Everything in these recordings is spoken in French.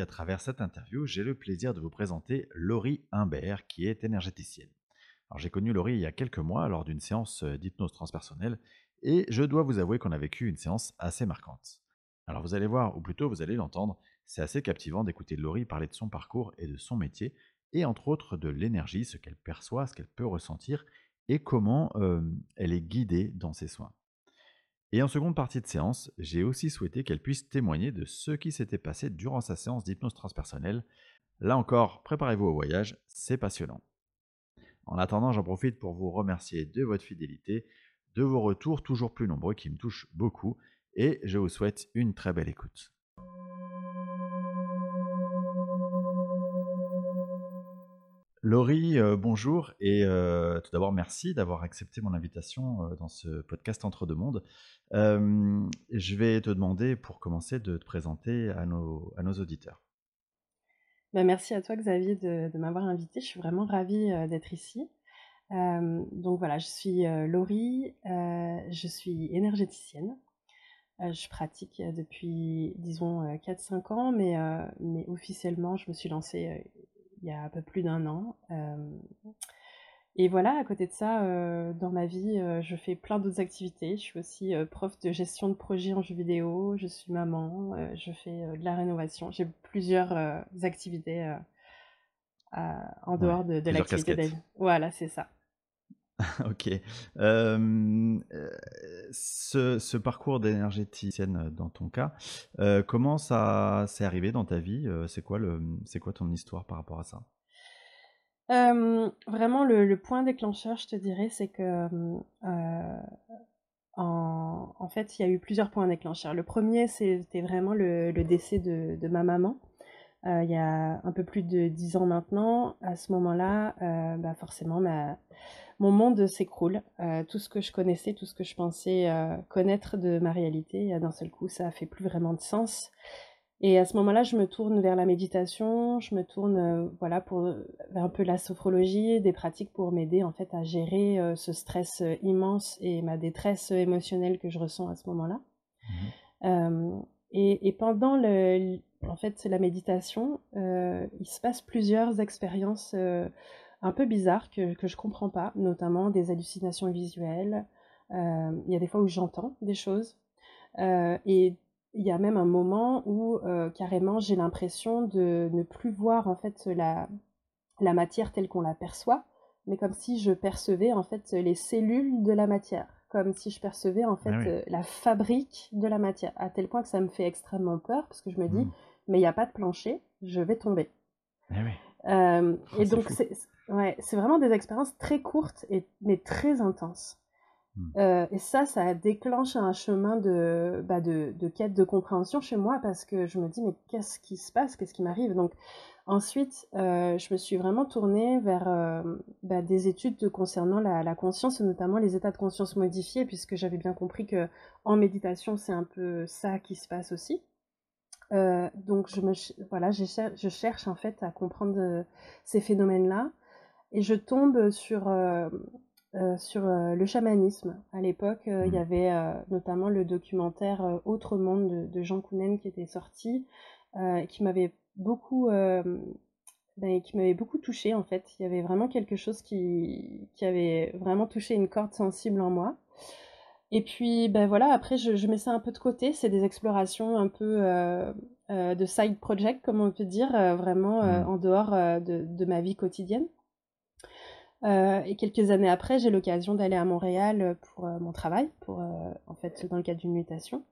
à travers cette interview, j'ai le plaisir de vous présenter Laurie Humbert, qui est énergéticienne. Alors j'ai connu Laurie il y a quelques mois lors d'une séance euh, d'hypnose transpersonnelle et je dois vous avouer qu'on a vécu une séance assez marquante. Alors vous allez voir, ou plutôt vous allez l'entendre, c'est assez captivant d'écouter Laurie parler de son parcours et de son métier, et entre autres de l'énergie, ce qu'elle perçoit, ce qu'elle peut ressentir, et comment euh, elle est guidée dans ses soins. Et en seconde partie de séance, j'ai aussi souhaité qu'elle puisse témoigner de ce qui s'était passé durant sa séance d'hypnose transpersonnelle. Là encore, préparez-vous au voyage, c'est passionnant. En attendant, j'en profite pour vous remercier de votre fidélité, de vos retours toujours plus nombreux qui me touchent beaucoup, et je vous souhaite une très belle écoute. Laurie, euh, bonjour et euh, tout d'abord merci d'avoir accepté mon invitation euh, dans ce podcast Entre deux mondes. je vais te demander pour commencer de te présenter à nos, auditeurs. Bah, merci à toi Xavier de, m'avoir invité, je suis vraiment ravie d'être ici. donc voilà, je suis Laurie, je suis énergéticienne. je pratique depuis, disons, 4-5 ans, mais, mais officiellement, je me suis lancée il y a un peu plus d'un an. et voilà, à côté de ça, dans ma vie, je fais plein d'autres activités. Je suis aussi prof de gestion de projets en jeux vidéo, je suis maman, je fais de la rénovation. J'ai plusieurs activités en dehors de, de l'activité Voilà, c'est ça. Ok. ce, parcours d'énergéticienne dans ton cas, comment ça s'est arrivé dans ta vie C'est quoi, c'est quoi ton histoire par rapport à ça? Vraiment, le, point déclencheur, je te dirais, c'est que en, fait, il y a eu plusieurs points déclencheurs. Le premier, c'était vraiment le, décès de, de, ma maman. Il y a un peu plus de dix ans maintenant. À ce moment-là, bah forcément, ma, mon monde s'écroule. Euh, tout ce que je connaissais, tout ce que je pensais euh, connaître de ma réalité, d'un seul coup, ça fait plus vraiment de sens. Et à ce moment-là, je me tourne vers la méditation, je me tourne euh, voilà pour vers un peu la sophrologie, des pratiques pour m'aider en fait à gérer ce stress immense et ma détresse émotionnelle que je ressens à ce moment-là. Mmh. Et, et, pendant le, en fait, la méditation, il se passe plusieurs expériences un peu bizarre que, que je comprends pas, notamment des hallucinations visuelles. Euh, il y a des fois où j'entends des choses. Euh, et il y a même un moment où euh, carrément j'ai l'impression de ne plus voir en fait la, la matière telle qu'on la perçoit, mais comme si je percevais en fait les cellules de la matière, comme si je percevais en fait ah la fabrique de la matière, à tel point que ça me fait extrêmement peur parce que je me dis mmh. Mais il n'y a pas de plancher, je vais tomber. Ah oh, et donc c'est Ouais, c'est vraiment des expériences très courtes et mais très intenses. Mmh. Euh, et ça, ça déclenche un chemin de, bah de, de, quête de compréhension chez moi parce que je me dis mais qu'est-ce qui se passe, qu'est-ce qui m'arrive? Donc ensuite, euh, je me suis vraiment tournée vers euh, bah, des études concernant la, la, conscience et notamment les états de conscience modifiés puisque j'avais bien compris que en méditation c'est un peu ça qui se passe aussi. Euh, donc je me voilà, je cherche en fait à comprendre ces phénomènes-là. Et je tombe sur, euh, euh, sur euh, le chamanisme. À l'époque, il y mmh. avait notamment le documentaire Autre Monde de, Jean Kounen qui était sorti, qui m'avait beaucoup, ben, qui m'avait beaucoup touché en fait. Il y avait vraiment quelque chose qui, qui avait vraiment touché une corde sensible en moi. Et puis, ben voilà, après, je, je mets ça un peu de côté. C'est des explorations un peu de side project, comme on peut dire, vraiment mmh. en dehors de, de, ma vie quotidienne. Euh, et quelques années après, j'ai l'occasion d'aller à Montréal pour euh, mon travail, pour, euh, en fait, dans le cadre d'une mutation.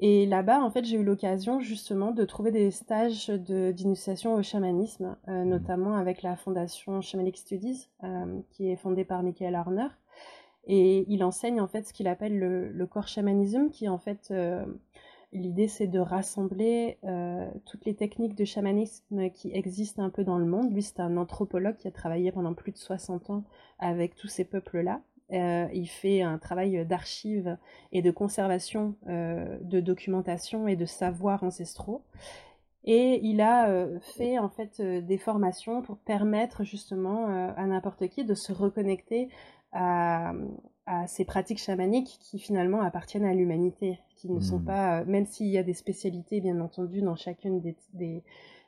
Et là-bas, en fait, j'ai eu l'occasion justement de trouver des stages d'initiation au chamanisme, mmh. notamment avec la fondation Shamanic Studies, qui est fondée par Michael Arner. Et il enseigne en fait ce qu'il appelle le, corps chamanisme, qui en fait L'idée, c'est de rassembler euh, toutes les techniques de chamanisme qui existent un peu dans le monde. Lui, c'est un anthropologue qui a travaillé pendant plus de 60 ans avec tous ces peuples-là. Euh, il fait un travail d'archives et de conservation euh, de documentation et de savoirs ancestraux. Et il a fait en fait des formations pour permettre justement à n'importe qui de se reconnecter à, à ces pratiques chamaniques qui finalement appartiennent à l'humanité, qui ne sont Hmm. pas, euh, même s'il y a des spécialités bien entendu dans chacune des, des,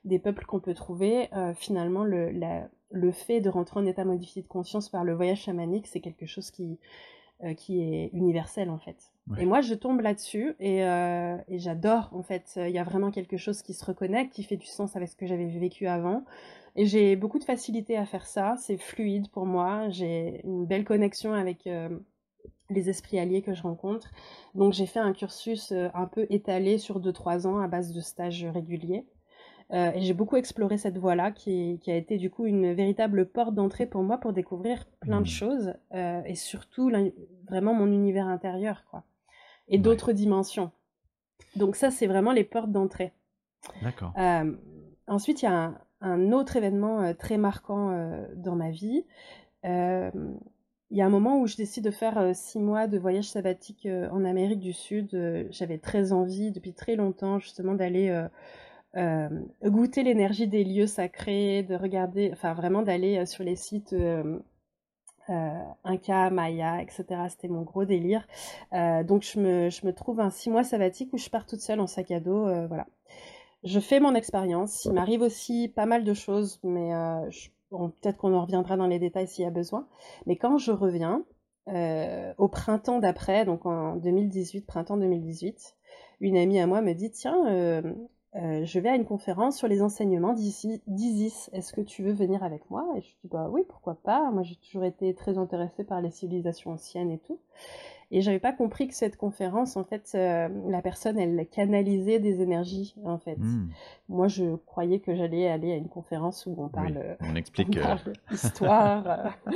des peuples qu'on peut trouver, euh, finalement le, la- le fait de rentrer en état modifié de conscience par le voyage chamanique, c'est quelque chose qui, euh, qui est universel en fait. Ouais. Et moi je tombe là-dessus et, euh, et j'adore en fait, il y a vraiment quelque chose qui se reconnecte, qui fait du sens avec ce que j'avais vécu avant. Et j'ai beaucoup de facilité à faire ça, c'est fluide pour moi, j'ai une belle connexion avec euh, les esprits alliés que je rencontre. Donc j'ai fait un cursus un peu étalé sur 2-3 ans à base de stages réguliers. Euh, et j'ai beaucoup exploré cette voie-là qui, qui a été du coup une véritable porte d'entrée pour moi pour découvrir plein de Hmm. choses euh, et surtout vraiment mon univers intérieur quoi et d'autres dimensions. Donc ça c'est vraiment les portes d'entrée. D'accord. Euh, ensuite, il y a un, un autre événement très marquant dans ma vie. Il y a un moment où je décide de faire six mois de voyage sabbatique en Amérique du Sud. J'avais très envie depuis très longtemps justement d'aller euh, goûter l'énergie des lieux sacrés, de regarder, enfin vraiment d'aller euh, sur les sites euh, Inca, Maya, etc. C'était mon gros délire. Donc je me, je me trouve un six mois sabbatique où je pars toute seule en sac à dos. voilà. Je fais mon expérience. Il m'arrive aussi pas mal de choses, mais peut-être qu'on en reviendra dans les détails s'il y a besoin. Mais quand je reviens, au printemps d'après, donc en 2018, printemps 2018, une amie à moi me dit Tiens, euh, je vais à une conférence sur les enseignements d'Isis. Est-ce que tu veux venir avec moi? Et je dis Bah oui, pourquoi pas. Moi, j'ai toujours été très intéressée par les civilisations anciennes et tout. Et j'avais pas compris que cette conférence, en fait, euh, la personne, elle canalisait des énergies, en fait. Hmm. Moi, je croyais que j'allais aller à une conférence où on Oui, parle, euh, on explique. euh, parle histoire, euh,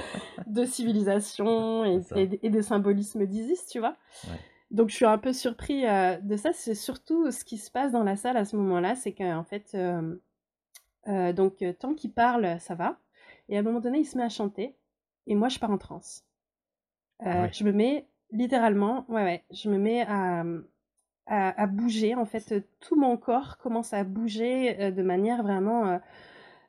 de civilisation et, et, et de symbolisme d'Isis, tu vois. Ouais. Donc, je suis un peu surpris euh, de ça. C'est surtout ce qui se passe dans la salle à ce moment-là, c'est qu'en fait, euh, euh, donc, tant qu'il parle, ça va. Et à un moment donné, il se met à chanter. Et moi, je pars en transe. Ah ouais. Je me mets littéralement, ouais, ouais, je me mets à, à, à bouger. En fait, tout mon corps commence à bouger de manière vraiment.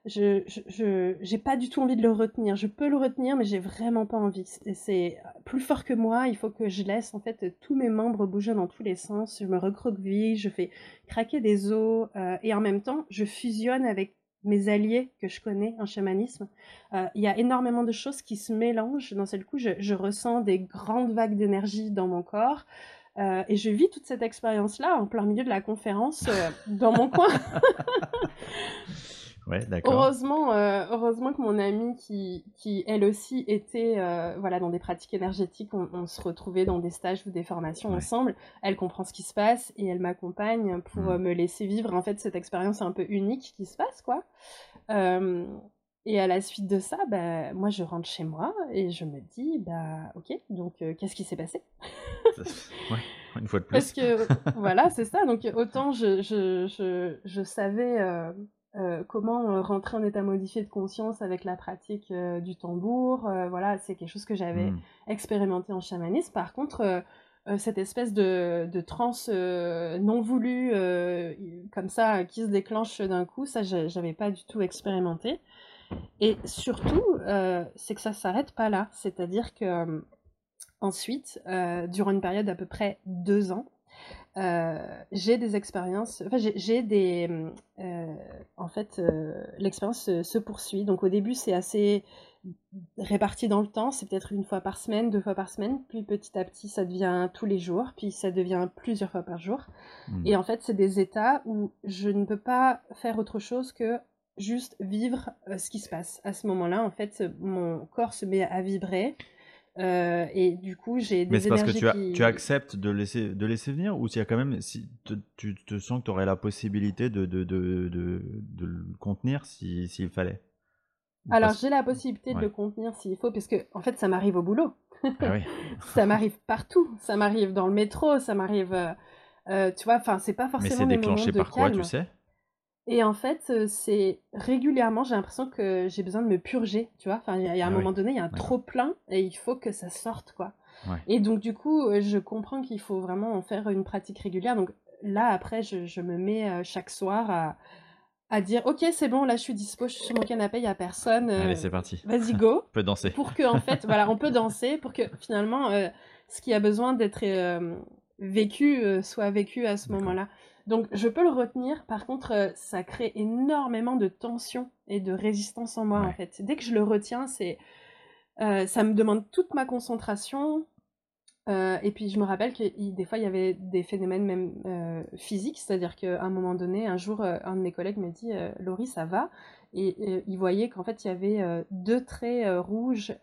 Je, je, j'ai pas du tout envie de le retenir. Je peux le retenir, mais j'ai vraiment pas envie. C'est, plus fort que moi. Il faut que je laisse en fait tous mes membres bouger dans tous les sens. Je me recroqueville, je fais craquer des os, euh, et en même temps, je fusionne avec mes alliés que je connais en chamanisme. Euh, Il y a énormément de choses qui se mélangent. D'un seul coup, je, ressens des grandes vagues d'énergie dans mon corps. Euh, et je vis toute cette expérience-là en plein milieu de la conférence dans mon coin. Ouais. Heureusement, euh, heureusement que mon amie qui, qui elle aussi était euh, voilà dans des pratiques énergétiques, on, on se retrouvait dans des stages ou des formations Ouais. ensemble. Elle comprend ce qui se passe et elle m'accompagne pour Mm. euh, me laisser vivre en fait cette expérience un peu unique qui se passe quoi. Euh, et à la suite de ça, bah, moi je rentre chez moi et je me dis bah ok donc qu'est-ce qui s'est passé? Ouais, une fois de Parce plus. que voilà, c'est ça. Donc autant je, je, je, je savais euh, euh, comment euh, rentrer en état modifié de conscience avec la pratique euh, du tambour. euh, voilà, c'est quelque chose que j'avais Hmm. expérimenté en chamanisme. Par contre, cette espèce de, de transe non voulue, comme ça, qui se déclenche d'un coup, ça, j'avais pas du tout expérimenté. Et surtout, c'est que ça s'arrête pas là. C'est-à-dire que ensuite, durant une période d'à peu près deux ans, j'ai des expériences, enfin j'ai des, euh, en fait, euh, l'expérience se, se poursuit. Donc au début c'est assez réparti dans le temps, c'est peut-être une fois par semaine, deux fois par semaine, puis petit à petit ça devient tous les jours, puis ça devient plusieurs fois par jour. Hmm. Et en fait c'est des états où je ne peux pas faire autre chose que juste vivre euh, ce qui se passe. À ce moment-là, en fait, mon corps se met à vibrer. Euh, et du coup, j'ai des Mais c'est parce que tu, as- qui... tu acceptes de laisser, de laisser venir ou s'il y a quand même, si te- tu te sens que tu aurais la possibilité de, de, de, de, de le contenir si- s'il fallait? Ou Alors, j'ai la possibilité de le contenir s'il faut, parce que, en fait, ça m'arrive au boulot. Ah oui. ça m'arrive partout. Ça m'arrive dans le métro, ça m'arrive. euh, euh, tu vois, enfin, c'est pas Mais forcément c'est des moments déclenché par quoi, calme. tu sais? Et en fait, euh, c'est régulièrement, j'ai l'impression que j'ai besoin de me purger, tu vois. Enfin, il y a, il y a un Ah oui. moment donné, il y a un trop plein et il faut que ça sorte, quoi. Ouais. Et donc, du coup, euh, je comprends qu'il faut vraiment en faire une pratique régulière. Donc là, après, je, je me mets euh, chaque soir à, à dire ok c'est bon là je suis dispo je suis sur mon canapé il y a personne Allez, c'est parti. vas-y go On peut danser. pour que en fait voilà on peut danser pour que finalement euh, ce qui a besoin d'être euh, vécu euh, soit vécu à ce D'accord. moment-là donc je peux le retenir. Par contre euh, ça crée énormément de tension et de résistance en moi en fait. Dès que je le retiens c'est euh, ça me demande toute ma concentration. Euh, et puis je me rappelle que il- des fois il y avait des phénomènes même euh, physiques, c'est-à-dire qu'à un moment donné, un jour, un de mes collègues m'a dit Laurie, ça va? Et euh, il voyait qu'en fait il y avait euh, deux traits euh, rouges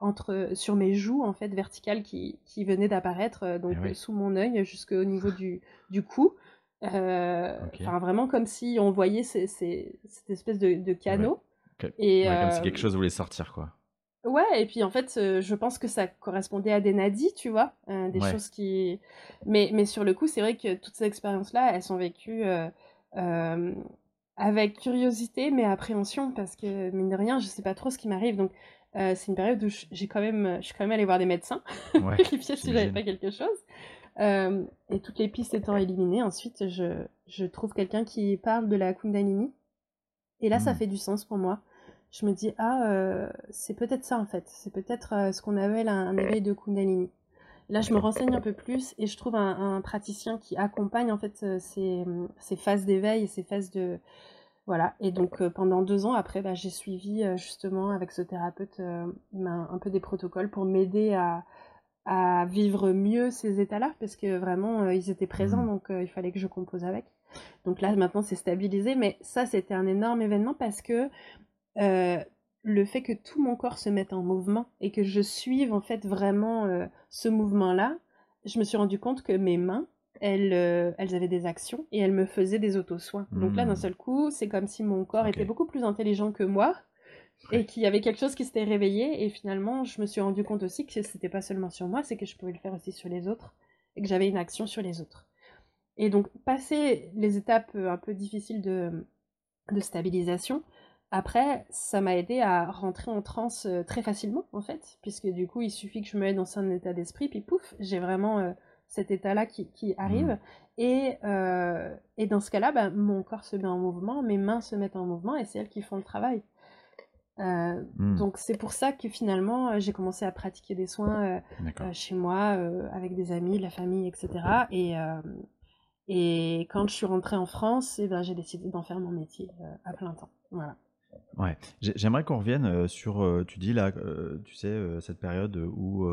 entre, sur mes joues, en fait, verticales qui, qui venaient d'apparaître, donc Eh oui. sous mon œil jusqu'au niveau du, du cou. Ok. Enfin, vraiment comme si on voyait ces- ces- cette espèce de, de canot. Et, Ouais, comme si quelque chose voulait sortir, quoi. Ouais, et puis en fait, euh, je pense que ça correspondait à des nadis, tu vois, euh, des Ouais. choses qui... Mais, mais sur le coup, c'est vrai que toutes ces expériences-là, elles sont vécues euh, avec curiosité, mais appréhension, parce que, mine de rien, je sais pas trop ce qui m'arrive, donc euh, c'est une période où je- j'ai quand même, je suis quand même allée voir des médecins, Ouais. vérifier si j'avais pas quelque chose. Euh, et toutes les pistes étant éliminées, ensuite, je, je trouve quelqu'un qui parle de la Kundalini, et là, ça Hmm. fait du sens pour moi je me dis ah euh, c'est peut-être ça en fait c'est peut-être ce qu'on appelle un, un éveil de Kundalini là je me renseigne un peu plus et je trouve un, un praticien qui accompagne en fait euh, ces, ces phases d'éveil et ces phases de voilà et donc euh, pendant deux ans après bah, j'ai suivi euh, justement avec ce thérapeute euh, ben, un peu des protocoles pour m'aider à à vivre mieux ces états-là parce que vraiment euh, ils étaient présents Mhm. donc euh, il fallait que je compose avec donc là maintenant c'est stabilisé mais ça c'était un énorme événement parce que euh, le fait que tout mon corps se mette en mouvement et que je suive en fait vraiment euh, ce mouvement-là, je me suis rendu compte que mes mains, elles, euh, elles avaient des actions et elles me faisaient des auto-soins. Donc là, d'un Hmm. seul coup, c'est comme si mon corps était beaucoup plus intelligent que moi et qu'il y avait quelque chose qui s'était réveillé. Et finalement, je me suis rendu compte aussi que c'était pas seulement sur moi, c'est que je pouvais le faire aussi sur les autres et que j'avais une action sur les autres. Et donc, passer les étapes euh, un peu difficiles de, de stabilisation, après, ça m'a aidé à rentrer en transe euh, très facilement, en fait, puisque du coup, il suffit que je me mette dans un état d'esprit, puis pouf, j'ai vraiment euh, cet état-là qui, qui arrive. Mhm. Et, euh, et dans ce cas-là, bah, mon corps se met en mouvement, mes mains se mettent en mouvement, et c'est elles qui font le travail. Hmm. donc c'est pour ça que finalement, j'ai commencé à pratiquer des soins chez moi, avec des amis, la famille, etc. Et, et quand je suis rentrée en France, eh ben, j'ai décidé d'en faire mon métier à plein temps. Voilà. Ouais, J'ai- j'aimerais qu'on revienne euh, sur, euh, tu dis là, euh, tu sais, cette période où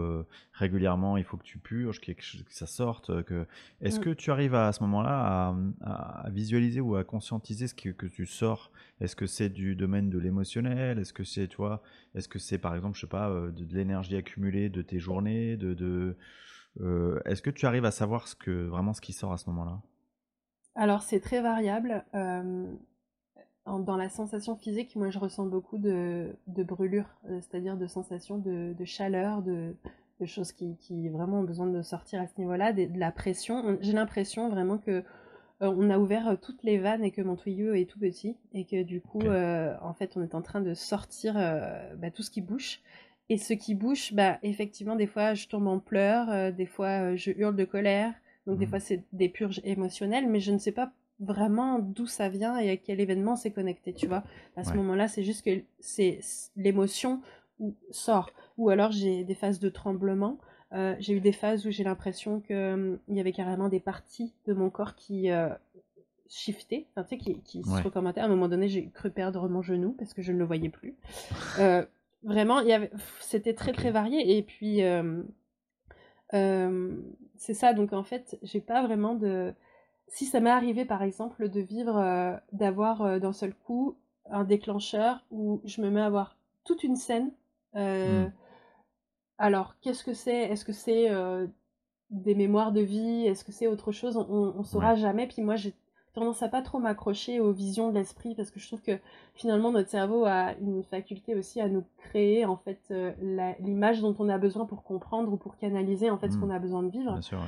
régulièrement il faut que tu purges, que, ça sorte. Que... Est-ce Mm. que tu arrives à, à ce moment-là à, visualiser ou à conscientiser ce que, que tu sors? Est-ce que c'est du domaine de l'émotionnel? Est-ce que c'est, tu vois, est-ce que c'est par exemple, je sais pas, de, de l'énergie accumulée de tes journées de, de, euh, Est-ce que tu arrives à savoir ce que, vraiment ce qui sort à ce moment-là? Alors c'est très variable. euh, dans la sensation physique, moi je ressens beaucoup de, de brûlures, euh, c'est-à-dire de sensations de, de chaleur, de, de choses qui, qui vraiment ont besoin de sortir à ce niveau-là, de, la pression. On- J'ai l'impression vraiment que euh, on a ouvert euh, toutes les vannes et que mon tuyau est tout petit et que du coup, euh, en fait, on est en train de sortir euh, bah, tout ce qui bouge. Et ce qui bouge, bah, effectivement, des fois, je tombe en pleurs, euh, des fois, je hurle de colère. Donc, des Mhm. fois, c'est des purges émotionnelles, mais je ne sais pas vraiment d'où ça vient et à quel événement c'est connecté, tu vois. À ce Ouais. moment-là, c'est juste que c'est l'émotion ou- sort. Ou alors, j'ai des phases de tremblement. Euh, j'ai eu des phases où j'ai l'impression qu'il y avait carrément des parties de mon corps qui euh, shiftaient, enfin, tu sais, qui, qui Ouais. se recommandaient. À un moment donné, j'ai cru perdre mon genou parce que je ne le voyais plus. Euh, vraiment, c'était très très varié. Et puis, euh, euh, c'est ça. Donc en fait, j'ai pas vraiment de. Si ça m'est arrivé par exemple de vivre, euh, d'avoir euh, d'un seul coup un déclencheur où je me mets à voir toute une scène. euh, Mm. Alors, qu'est-ce que c'est? Est-ce que c'est des mémoires de vie? Est-ce que c'est autre chose? On, on saura Ouais. jamais. Puis moi, j'ai tendance à pas trop m'accrocher aux visions de l'esprit parce que je trouve que finalement notre cerveau a une faculté aussi à nous créer en fait l'image dont on a besoin pour comprendre ou pour canaliser en fait ce Mm. qu'on a besoin de vivre. Bien sûr, ouais.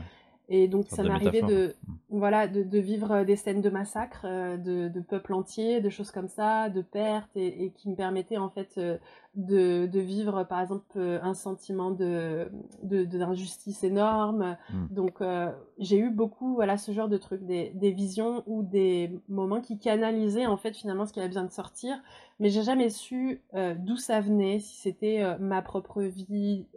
Et donc ça de m'est arrivé métaphore. de Mm. voilà de, de vivre des scènes de massacre, euh, de, de peuples entiers, de choses comme ça, de pertes et, et qui me permettaient en fait euh, de, de, vivre par exemple euh, un sentiment de d'injustice énorme. Mmh. Donc euh, j'ai eu beaucoup voilà ce genre de trucs, des, des, visions ou des moments qui canalisaient en fait finalement ce qui avait besoin de sortir, mais j'ai jamais su euh, d'où ça venait, si c'était ma propre vie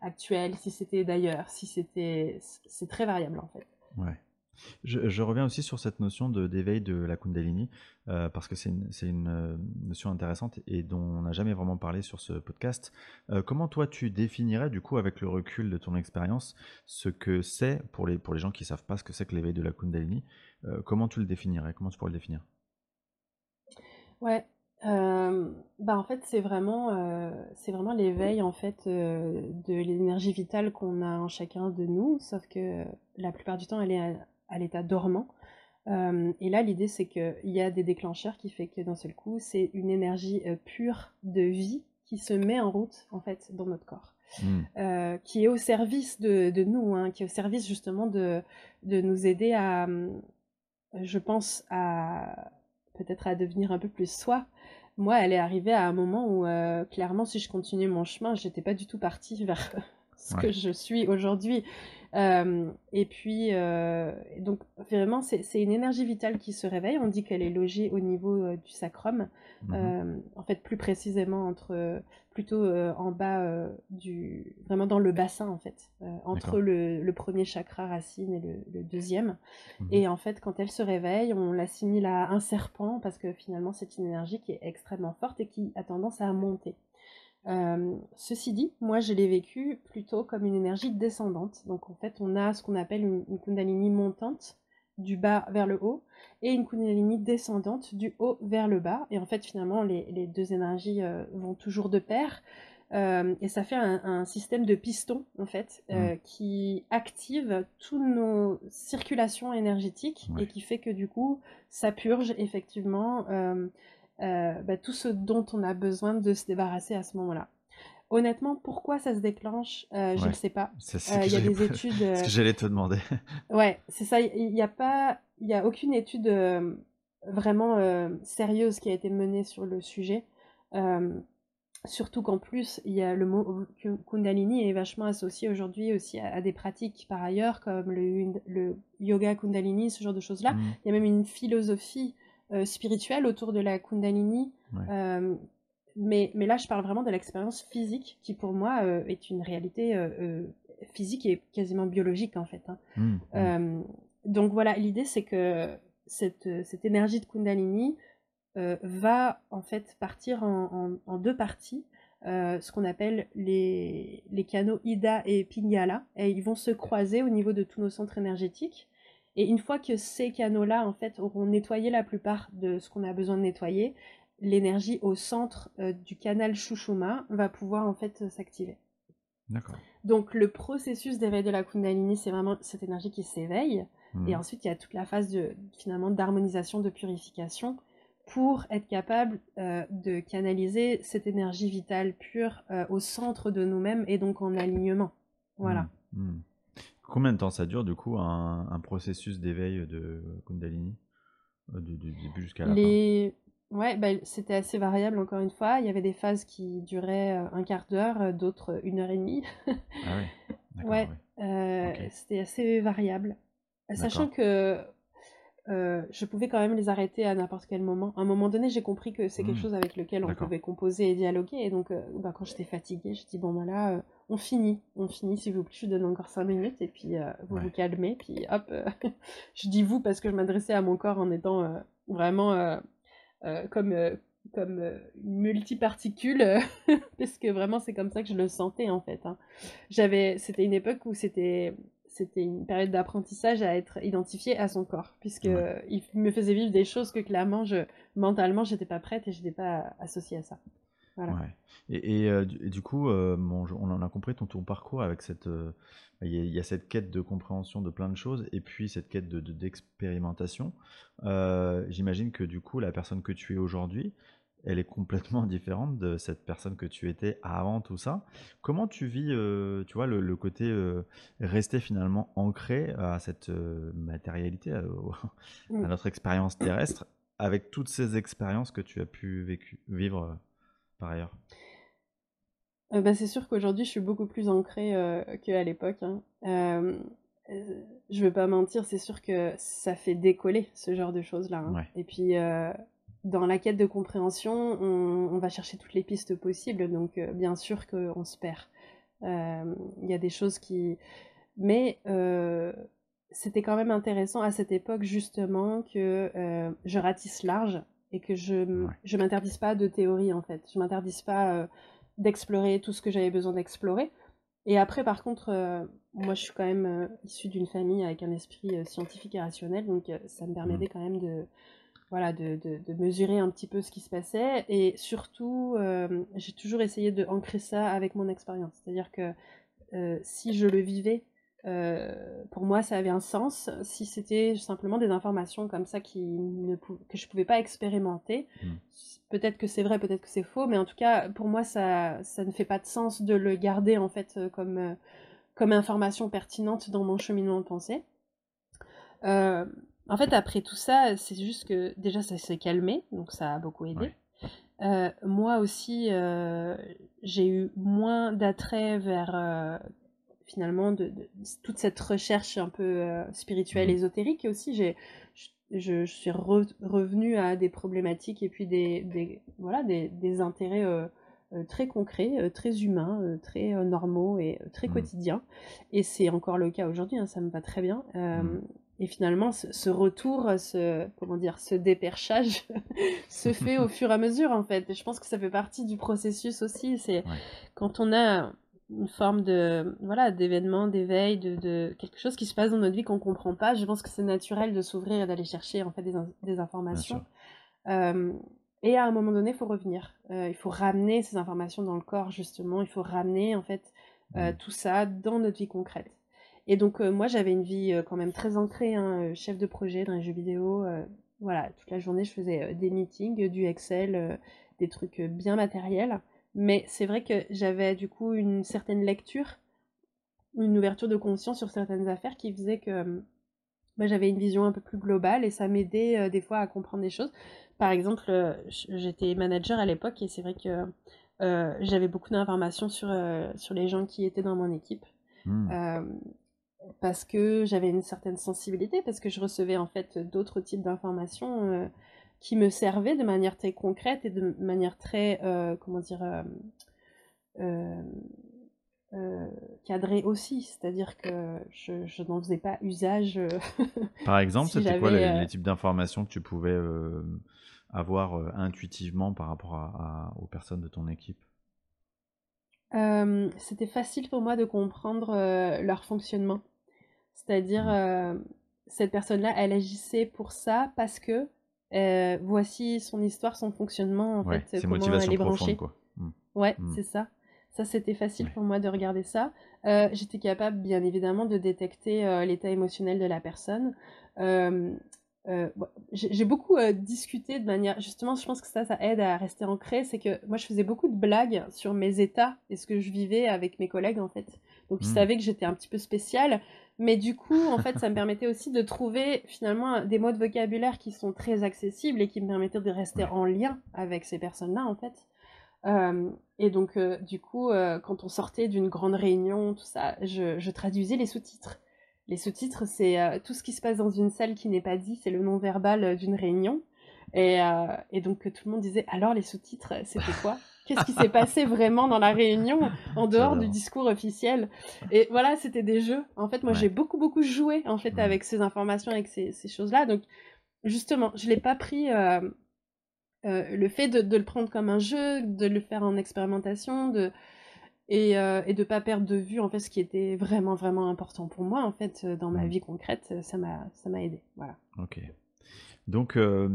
actuelle, si c'était d'ailleurs, si c'était c'est très variable en fait. Ouais. Je, reviens aussi sur cette notion d'éveil de, la Kundalini, euh, parce que c'est une, euh, notion intéressante et dont on n'a jamais vraiment parlé sur ce podcast. Euh, comment toi tu définirais, du coup, avec le recul de ton expérience, ce que c'est, pour les, pour les gens qui ne savent pas ce que c'est que l'éveil de la Kundalini, comment tu le définirais? Comment tu pourrais le définir? Ouais, bah en fait c'est vraiment vraiment l'éveil en fait de l'énergie vitale qu'on a en chacun de nous sauf que la plupart du temps elle est à l'état dormant. Euh, et là, l'idée, c'est qu'il y a des déclencheurs qui fait que d'un seul coup, c'est une énergie euh, pure de vie qui se met en route, en fait, dans notre corps. Hmm. Euh, qui est au service de, de nous, hein, qui est au service justement de, de nous aider à, je pense, à peut-être à devenir un peu plus soi. Moi, elle est arrivée à un moment où, clairement, si je continuais mon chemin, j'étais pas du tout partie vers ce que je suis aujourd'hui. Euh, et puis, euh, donc vraiment, c'est une énergie vitale qui se réveille. On dit qu'elle est logée au niveau euh, du sacrum, mhm. en fait, plus précisément entre, plutôt en bas du, vraiment dans le bassin en fait, entre le, le, premier chakra racine et le, deuxième. Mhm. Et en fait, quand elle se réveille, on l'assimile à un serpent parce que finalement, c'est une énergie qui est extrêmement forte et qui a tendance à monter. Euh, ceci dit, moi je l'ai vécu plutôt comme une énergie descendante. Donc en fait, on a ce qu'on appelle une, kundalini montante du bas vers le haut et une kundalini descendante du haut vers le bas. Et en fait, finalement, les, deux énergies euh, vont toujours de pair. Euh, et ça fait un, système de pistons en fait mmh. qui active toutes nos circulations énergétiques et qui fait que du coup ça purge effectivement euh, bah, tout ce dont on a besoin de se débarrasser à ce moment-là. Honnêtement, pourquoi ça se déclenche, euh, je ne sais pas. Euh, il y a des études. ce que j'allais te demander. ouais, c'est ça. Il n'y a pas, il y a aucune étude vraiment sérieuse qui a été menée sur le sujet. Surtout qu'en plus, il y a le mot Kundalini est vachement associé aujourd'hui aussi à, des pratiques par ailleurs, comme le, le, yoga Kundalini, ce genre de choses-là. Mmh. Il y a même une philosophie euh, spirituelle autour de la Kundalini. Euh, mais, mais là, je parle vraiment de l'expérience physique qui, pour moi, euh, est une réalité physique et quasiment biologique, en fait. Hein. Mmh, mmh. donc voilà, l'idée, c'est que cette, cette, énergie de Kundalini va, en fait, partir en, en, deux parties. ce qu'on appelle les, les, canaux Ida et Pingala, et ils vont se croiser au niveau de tous nos centres énergétiques. Et une fois que ces canaux-là, en fait, auront nettoyé la plupart de ce qu'on a besoin de nettoyer, l'énergie au centre euh, du canal Shushuma va pouvoir en fait s'activer. D'accord. Donc le processus d'éveil de la Kundalini, c'est vraiment cette énergie qui s'éveille. Mmh. Et ensuite, il y a toute la phase de finalement d'harmonisation, de purification pour être capable euh, de canaliser cette énergie vitale pure euh, au centre de nous-mêmes et donc en alignement. Voilà. Mmh. Mmh. Combien de temps ça dure du coup un, processus d'éveil de Kundalini euh, du, début jusqu'à la fin? Ouais, bah, c'était assez variable encore une fois. Il y avait des phases qui duraient euh, un quart d'heure, euh, d'autres une heure et demie. ah ouais. ouais. C'était assez variable, sachant que euh, je pouvais quand même les arrêter à n'importe quel moment. À un moment donné, j'ai compris que c'est quelque mmh. chose avec lequel on pouvait composer et dialoguer. Et donc, euh, bah, quand j'étais fatiguée, je dis bon, bah là, euh, on finit. On finit, s'il vous plaît. Je vous donne encore 5 minutes et puis vous vous calmez. Puis hop, je dis vous parce que je m'adressais à mon corps en étant vraiment comme, comme une multiparticule. parce que vraiment, c'est comme ça que je le sentais en fait. Hein. J'avais, C'était une époque où c'était c'était une période d'apprentissage à être identifié à son corps, puisque il me faisait vivre des choses que clairement, je, mentalement, j'étais pas prête et je n'étais pas associée à ça. Voilà. Et, euh, du coup, euh, on en a compris ton, ton parcours avec cette. Euh, il y, a cette quête de compréhension de plein de choses et puis cette quête d'expérimentation. De, J'imagine que du coup, la personne que tu es aujourd'hui, elle est complètement différente de cette personne que tu étais avant tout ça. Comment tu vis, euh, tu vois, le, côté euh, rester finalement ancré à cette euh, matérialité, à, notre expérience terrestre, avec toutes ces expériences que tu as pu vivre par ailleurs? Euh, bah, c'est sûr qu'aujourd'hui, je suis beaucoup plus ancrée euh, qu'à l'époque. Hein. Euh, euh, je veux pas mentir, c'est sûr que ça fait décoller ce genre de choses-là. hein. Ouais. Et puis, euh, dans la quête de compréhension, on, on va chercher toutes les pistes possibles, donc euh, bien sûr qu'on se perd. Euh, Il y a des choses qui... Mais euh, c'était quand même intéressant à cette époque, justement, que euh, je ratisse large et que je, Ouais. je m'interdise pas de théorie, en fait. Je m'interdise pas euh, d'explorer tout ce que j'avais besoin d'explorer. Et après, par contre, euh, moi, je suis quand même euh, issue d'une famille avec un esprit euh, scientifique et rationnel, donc euh, ça me permettait quand même de, voilà, de, de- de mesurer un petit peu ce qui se passait. Et surtout, euh, j'ai toujours essayé de ancrer ça avec mon expérience. C'est-à-dire que euh, si je le vivais, euh, pour moi, ça avait un sens. Si c'était simplement des informations comme ça qui ne que je pouvais pas expérimenter, Mm. peut-être que c'est vrai, peut-être que c'est faux, mais en tout cas, pour moi, ça, ça ne fait pas de sens de le garder en fait comme, comme information pertinente dans mon cheminement de pensée. En fait, après tout ça, c'est juste que déjà ça s'est calmé, donc ça a beaucoup aidé. Ouais. Euh, moi aussi, euh, j'ai eu moins d'attrait vers euh, finalement de, de- toute cette recherche un peu spirituelle, Mhm. ésotérique. Et aussi, j'ai, je, je suis re- revenue à des problématiques et puis des, des, voilà, des, des intérêts euh, très concrets, euh, très humains, euh, très normaux et très Mhm. quotidiens. Et c'est encore le cas aujourd'hui, hein, ça me va très bien. Mhm. Et finalement, ce, ce retour, ce, comment dire, ce déperchage se fait au fur et à mesure, en fait. Et je pense que ça fait partie du processus aussi. C'est Ouais. quand on a une forme de, voilà, d'événement, d'éveil, de, de quelque chose qui se passe dans notre vie qu'on comprend pas, je pense que c'est naturel de s'ouvrir et d'aller chercher, en fait, des, in- des informations. Euh, et à un moment donné, il faut revenir. Euh, il faut ramener ces informations dans le corps, justement. Il faut ramener, en fait, euh, Mm. tout ça dans notre vie concrète. Et donc, euh, moi, j'avais une vie euh, quand même très ancrée, hein, euh, chef de projet dans les jeux vidéo. voilà, toute la journée, je faisais des meetings, du Excel, des trucs bien matériels. Mais c'est vrai que j'avais du coup une certaine lecture, une ouverture de conscience sur certaines affaires qui faisait que moi, j'avais une vision un peu plus globale et ça m'aidait euh, des fois à comprendre des choses. Par exemple, euh, j'étais manager à l'époque et c'est vrai que euh, j'avais beaucoup d'informations sur, sur les gens qui étaient dans mon équipe. Mm. Parce que j'avais une certaine sensibilité, parce que je recevais en fait d'autres types d'informations euh, qui me servaient de manière très concrète et de manière très, euh, comment dire, euh, cadrée aussi. C'est-à-dire que je, je n'en faisais pas usage Par exemple, si c'était quoi les, les types d'informations que tu pouvais avoir intuitivement par rapport à, à- aux personnes de ton équipe? euh, c'était facile pour moi de comprendre euh, leur fonctionnement. C'est-à-dire, Mm. euh, cette personne-là, elle agissait pour ça parce que euh, voici son histoire, son fonctionnement, en Ouais, fait, comment elle motivations est profondes, branchée. quoi. Mm. Ouais, Mm. c'est ça. Ça, c'était facile Ouais. pour moi de regarder ça. Euh, j'étais capable, bien évidemment, de détecter l'état émotionnel de la personne. Bon, j'ai beaucoup discuté de manière... Justement, je pense que ça, ça aide à rester ancré. C'est que moi, je faisais beaucoup de blagues sur mes états et ce que je vivais avec mes collègues, en fait. Donc, ils Mm. savaient que j'étais un petit peu spéciale. Mais du coup, en fait, ça me permettait aussi de trouver finalement des mots de vocabulaire qui sont très accessibles et qui me permettaient de rester en lien avec ces personnes-là, en fait. Euh, et donc, euh, du coup, euh, quand on sortait d'une grande réunion, tout ça, je, je traduisais les sous-titres. Les sous-titres, c'est tout ce qui se passe dans une salle qui n'est pas dit, c'est le non-verbal d'une réunion. Et, et donc, tout le monde disait, alors les sous-titres, c'était quoi? Qu'est-ce qui s'est passé vraiment dans la réunion, en dehors du discours officiel? Et voilà, c'était des jeux. En fait, moi, Ouais. j'ai beaucoup, beaucoup joué, en fait, avec ces informations, avec ces, ces choses-là. Donc, justement, je l'ai pas pris... euh, euh, le fait de, de le prendre comme un jeu, de le faire en expérimentation, de, et, euh, et de pas perdre de vue en fait ce qui était vraiment vraiment important pour moi en fait euh, dans ma vie concrète, ça m'a ça m'a aidé. Voilà. Ok. Donc, euh,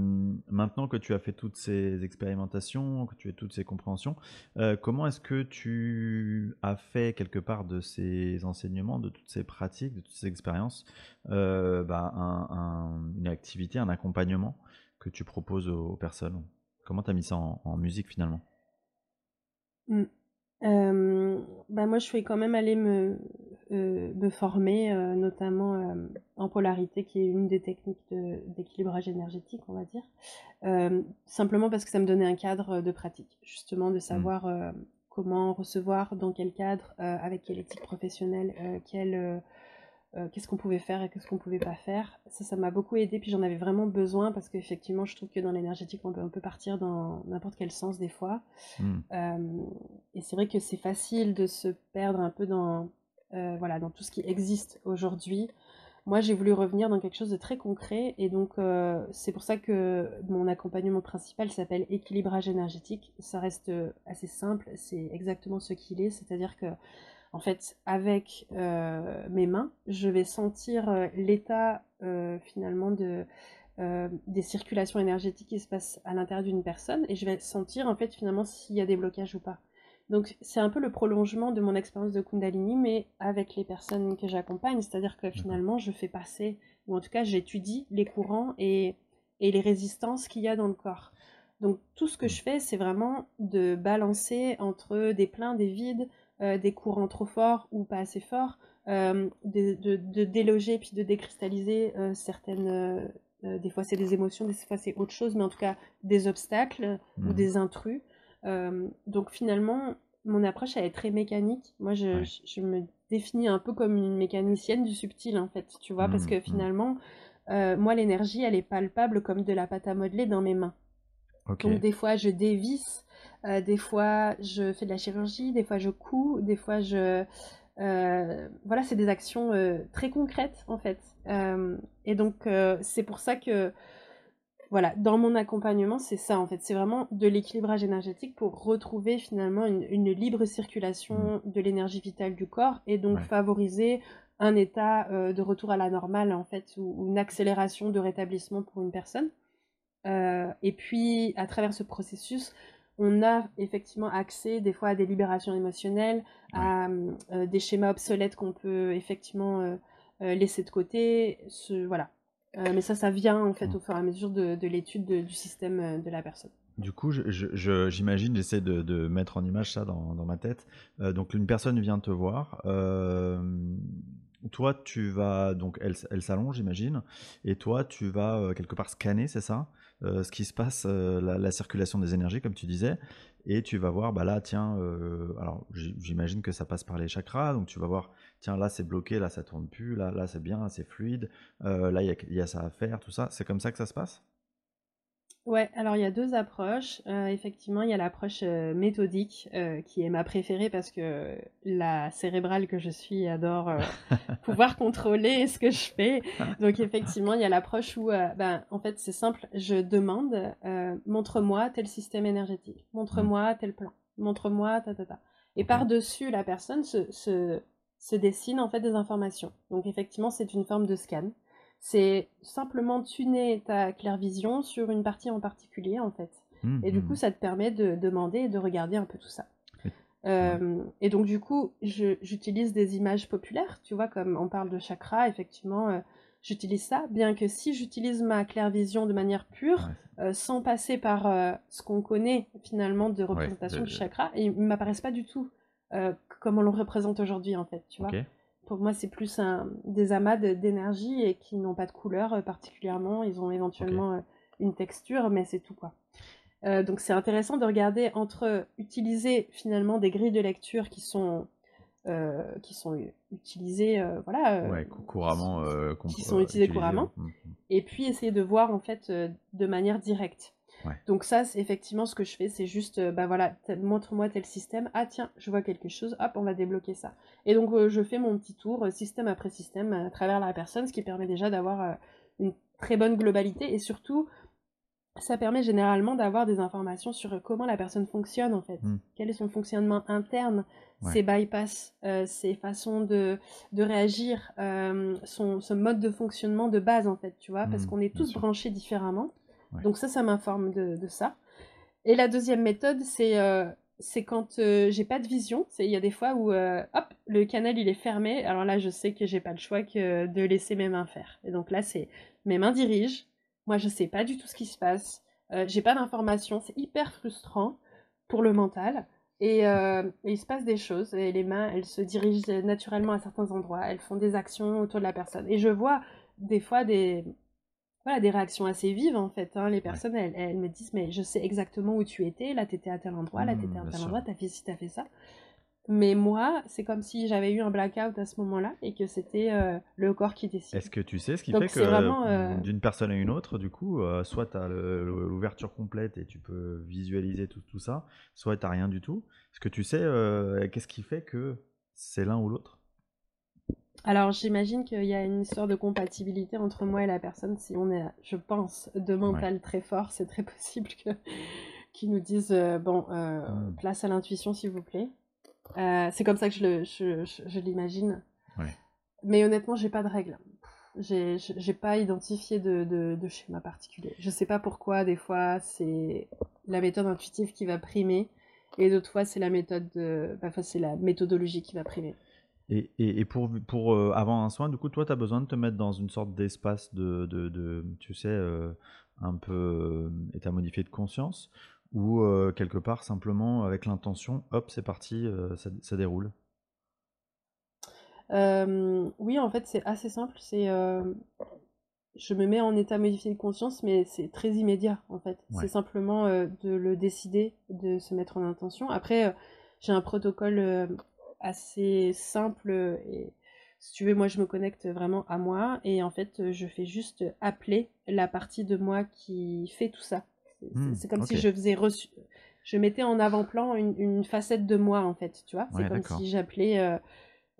maintenant que tu as fait toutes ces expérimentations, que tu as toutes ces compréhensions, euh, comment est-ce que tu as fait quelque part de ces enseignements, de toutes ces pratiques, de toutes ces expériences, euh, bah, un- un- une activité, un accompagnement que tu proposes aux, personnes? Comment tu as mis ça en, musique finalement? Mm. Moi je suis quand même allée me, euh, me former euh, notamment euh, en polarité qui est une des techniques de- d'équilibrage énergétique on va dire Euh, simplement parce que ça me donnait un cadre de pratique justement de Mm. savoir euh, comment recevoir, dans quel cadre, avec quelle éthique professionnelle, quelle euh, qu'est-ce qu'on pouvait faire et qu'est-ce qu'on pouvait pas faire. Ça, ça m'a beaucoup aidé, puis j'en avais vraiment besoin parce qu'effectivement, je trouve que dans l'énergétique, on peut, partir dans n'importe quel sens des fois. Euh, et c'est vrai que c'est facile de se perdre un peu dans, euh, voilà, dans tout ce qui existe aujourd'hui. Moi, j'ai voulu revenir dans quelque chose de très concret, et donc c'est pour ça que mon accompagnement principal s'appelle équilibrage énergétique. Ça reste assez simple, c'est exactement ce qu'il est, c'est-à-dire que en fait, avec euh, mes mains, je vais sentir euh, l'état euh, finalement de, des circulations énergétiques qui se passent à l'intérieur d'une personne et je vais sentir en fait finalement s'il y a des blocages ou pas. Donc c'est un peu le prolongement de mon expérience de Kundalini, mais avec les personnes que j'accompagne, c'est-à-dire que finalement je fais passer, ou en tout cas j'étudie les courants et, et les résistances qu'il y a dans le corps. Donc tout ce que je fais, c'est vraiment de balancer entre des pleins, des vides, euh, des courants trop forts ou pas assez forts, euh, de, déloger puis de décristalliser euh, certaines. des fois c'est des émotions, des fois c'est autre chose, mais en tout cas des obstacles ou mmh. des intrus. Donc finalement, mon approche elle est très mécanique. Moi je, me définis un peu comme une mécanicienne du subtil en fait, tu vois, parce mmh, que mmh. finalement, moi l'énergie elle est palpable comme de la pâte à modeler dans mes mains. Donc des fois je dévisse euh, des fois, je fais de la chirurgie, des fois, je couds, des fois, je. Euh, voilà, c'est des actions euh, très concrètes, en fait. et donc, c'est pour ça que. Voilà, dans mon accompagnement, c'est ça en fait. C'est vraiment de l'équilibrage énergétique pour retrouver finalement une, libre circulation mmh. de l'énergie vitale du corps et donc favoriser un état de retour à la normale en fait ou, une accélération de rétablissement pour une personne. et puis à travers ce processus, on a effectivement accès des fois à des libérations émotionnelles, à euh, des schémas obsolètes qu'on peut effectivement euh, euh, laisser de côté. Ce, voilà. Mais ça, ça vient en fait mmh. au fur et à mesure de, l'étude du système de la personne. Du coup, j'imagine, j'essaie de, mettre en image ça dans, ma tête. donc, une personne vient te voir. toi, tu vas donc elle, elle s'allonge, j'imagine, et toi, tu vas quelque part scanner, c'est ça euh, ce qui se passe, euh, la, circulation des énergies, comme tu disais, et tu vas voir, bah là, tiens, euh, alors j'imagine que ça passe par les chakras, donc tu vas voir, tiens, là c'est bloqué, là ça tourne plus, là, là c'est bien, c'est fluide, là il y, y, a ça à faire, tout ça. C'est comme ça que ça se passe? Ouais, alors il y a deux approches. Euh, effectivement, il y a l'approche euh, méthodique euh, qui est ma préférée parce que la cérébrale que je suis adore pouvoir contrôler ce que je fais. Donc effectivement, il y a l'approche où, ben, en fait, c'est simple. Je demande, montre-moi tel système énergétique, montre-moi tel plan, montre-moi ta ta ta. Et par-dessus, la personne se, se, se dessine en fait des informations. Donc effectivement, c'est une forme de scan. C'est simplement tuner ta claire vision sur une partie en particulier, en fait. Mmh, et du coup, mmh. ça te permet de demander et de regarder un peu tout ça. Euh, et donc, du coup, j'utilise des images populaires, tu vois, comme on parle de chakra, effectivement, euh, j'utilise ça, bien que si j'utilise ma claire vision de manière pure, euh, sans passer par ce qu'on connaît finalement de représentation du chakra, ils ne m'apparaissent pas du tout comme on le représente aujourd'hui, en fait, tu vois. Pour moi, c'est plus un, des amas d'énergie et qui n'ont pas de couleur euh, particulièrement. Ils ont éventuellement euh, une texture, mais c'est tout quoi. Euh, donc c'est intéressant de regarder entre utiliser finalement des grilles de lecture qui sont qui sont utilisées voilà couramment qui sont utilisées couramment mmh, mmh. et puis essayer de voir en fait de manière directe donc ça, c'est effectivement ce que je fais, c'est juste, euh, bah voilà, montre-moi tel système. Ah tiens, je vois quelque chose, hop, on va débloquer ça. Et donc euh, je fais mon petit tour, euh, système après système, à travers la personne, ce qui permet déjà d'avoir une très bonne globalité et surtout, ça permet généralement d'avoir des informations sur comment la personne fonctionne en fait. Hmm. Quel est son fonctionnement interne, ses bypass, ses façons de, de réagir, son, mode de fonctionnement de base en fait, tu vois, parce hmm, qu'on est tous branchés différemment. Donc ça, ça m'informe de, ça. Et la deuxième méthode, c'est euh, quand euh, j'ai pas de vision. Il y a des fois où euh, hop, le canal il est fermé. Alors là, je sais que j'ai pas le choix que de laisser mes mains faire. Et donc là, c'est mes mains dirigent. Moi, je sais pas du tout ce qui se passe. j'ai pas d'informations. C'est hyper frustrant pour le mental. Et, et, il se passe des choses. Et les mains, elles se dirigent naturellement à certains endroits. Elles font des actions autour de la personne. Et je vois des fois des, voilà, des réactions assez vives en fait. Hein. Les personnes, elles, elles, me disent, mais je sais exactement où tu étais, là tu étais à tel endroit, là tu étais à Mmh, tel endroit, t'as fait ci, t'as fait ça. Mais moi, c'est comme si j'avais eu un blackout à ce moment-là et que c'était euh, le corps qui décide. Est-ce que tu sais ce qui Donc fait que vraiment... euh, d'une personne à une autre, du coup, euh, soit tu as l'ouverture complète et tu peux visualiser tout, tout ça, soit tu rien du tout. Est-ce que tu sais qu'est-ce qui fait que c'est l'un ou l'autre? Alors j'imagine qu'il y a une histoire de compatibilité entre moi et la personne. Si on est, je pense, de mental très fort, c'est très possible que qu'ils nous disent euh, bon, euh, Mm. place à l'intuition s'il vous plaît. Euh, c'est comme ça que je le, je, je- je l'imagine. Ouais. Mais honnêtement, j'ai pas de règle. J'ai, j'ai pas identifié de, de, de schéma particulier. Je sais pas pourquoi. Des fois, c'est la méthode intuitive qui va primer, et d'autres fois, c'est la méthode, de, enfin, c'est la méthodologie qui va primer. Et, et, et pour, pour euh, avant un soin, du coup, toi, tu as besoin de te mettre dans une sorte d'espace de, de, de, tu sais, euh, un peu euh, état modifié de conscience, ou euh, quelque part, simplement, avec l'intention, hop, c'est parti, ça, ça déroule? Oui, en fait, c'est assez simple. C'est, je me mets en état modifié de conscience, mais c'est très immédiat, en fait. Ouais. C'est simplement de le décider, de se mettre en intention. Après, j'ai un protocole assez simple et si tu veux, moi, je me connecte vraiment à moi et en fait, je fais juste appeler la partie de moi qui fait tout ça. C'est Hmm, comme si je faisais reçu, je mettais en avant-plan une, une facette de moi, en fait, tu vois. C'est Ouais, comme si j'appelais euh,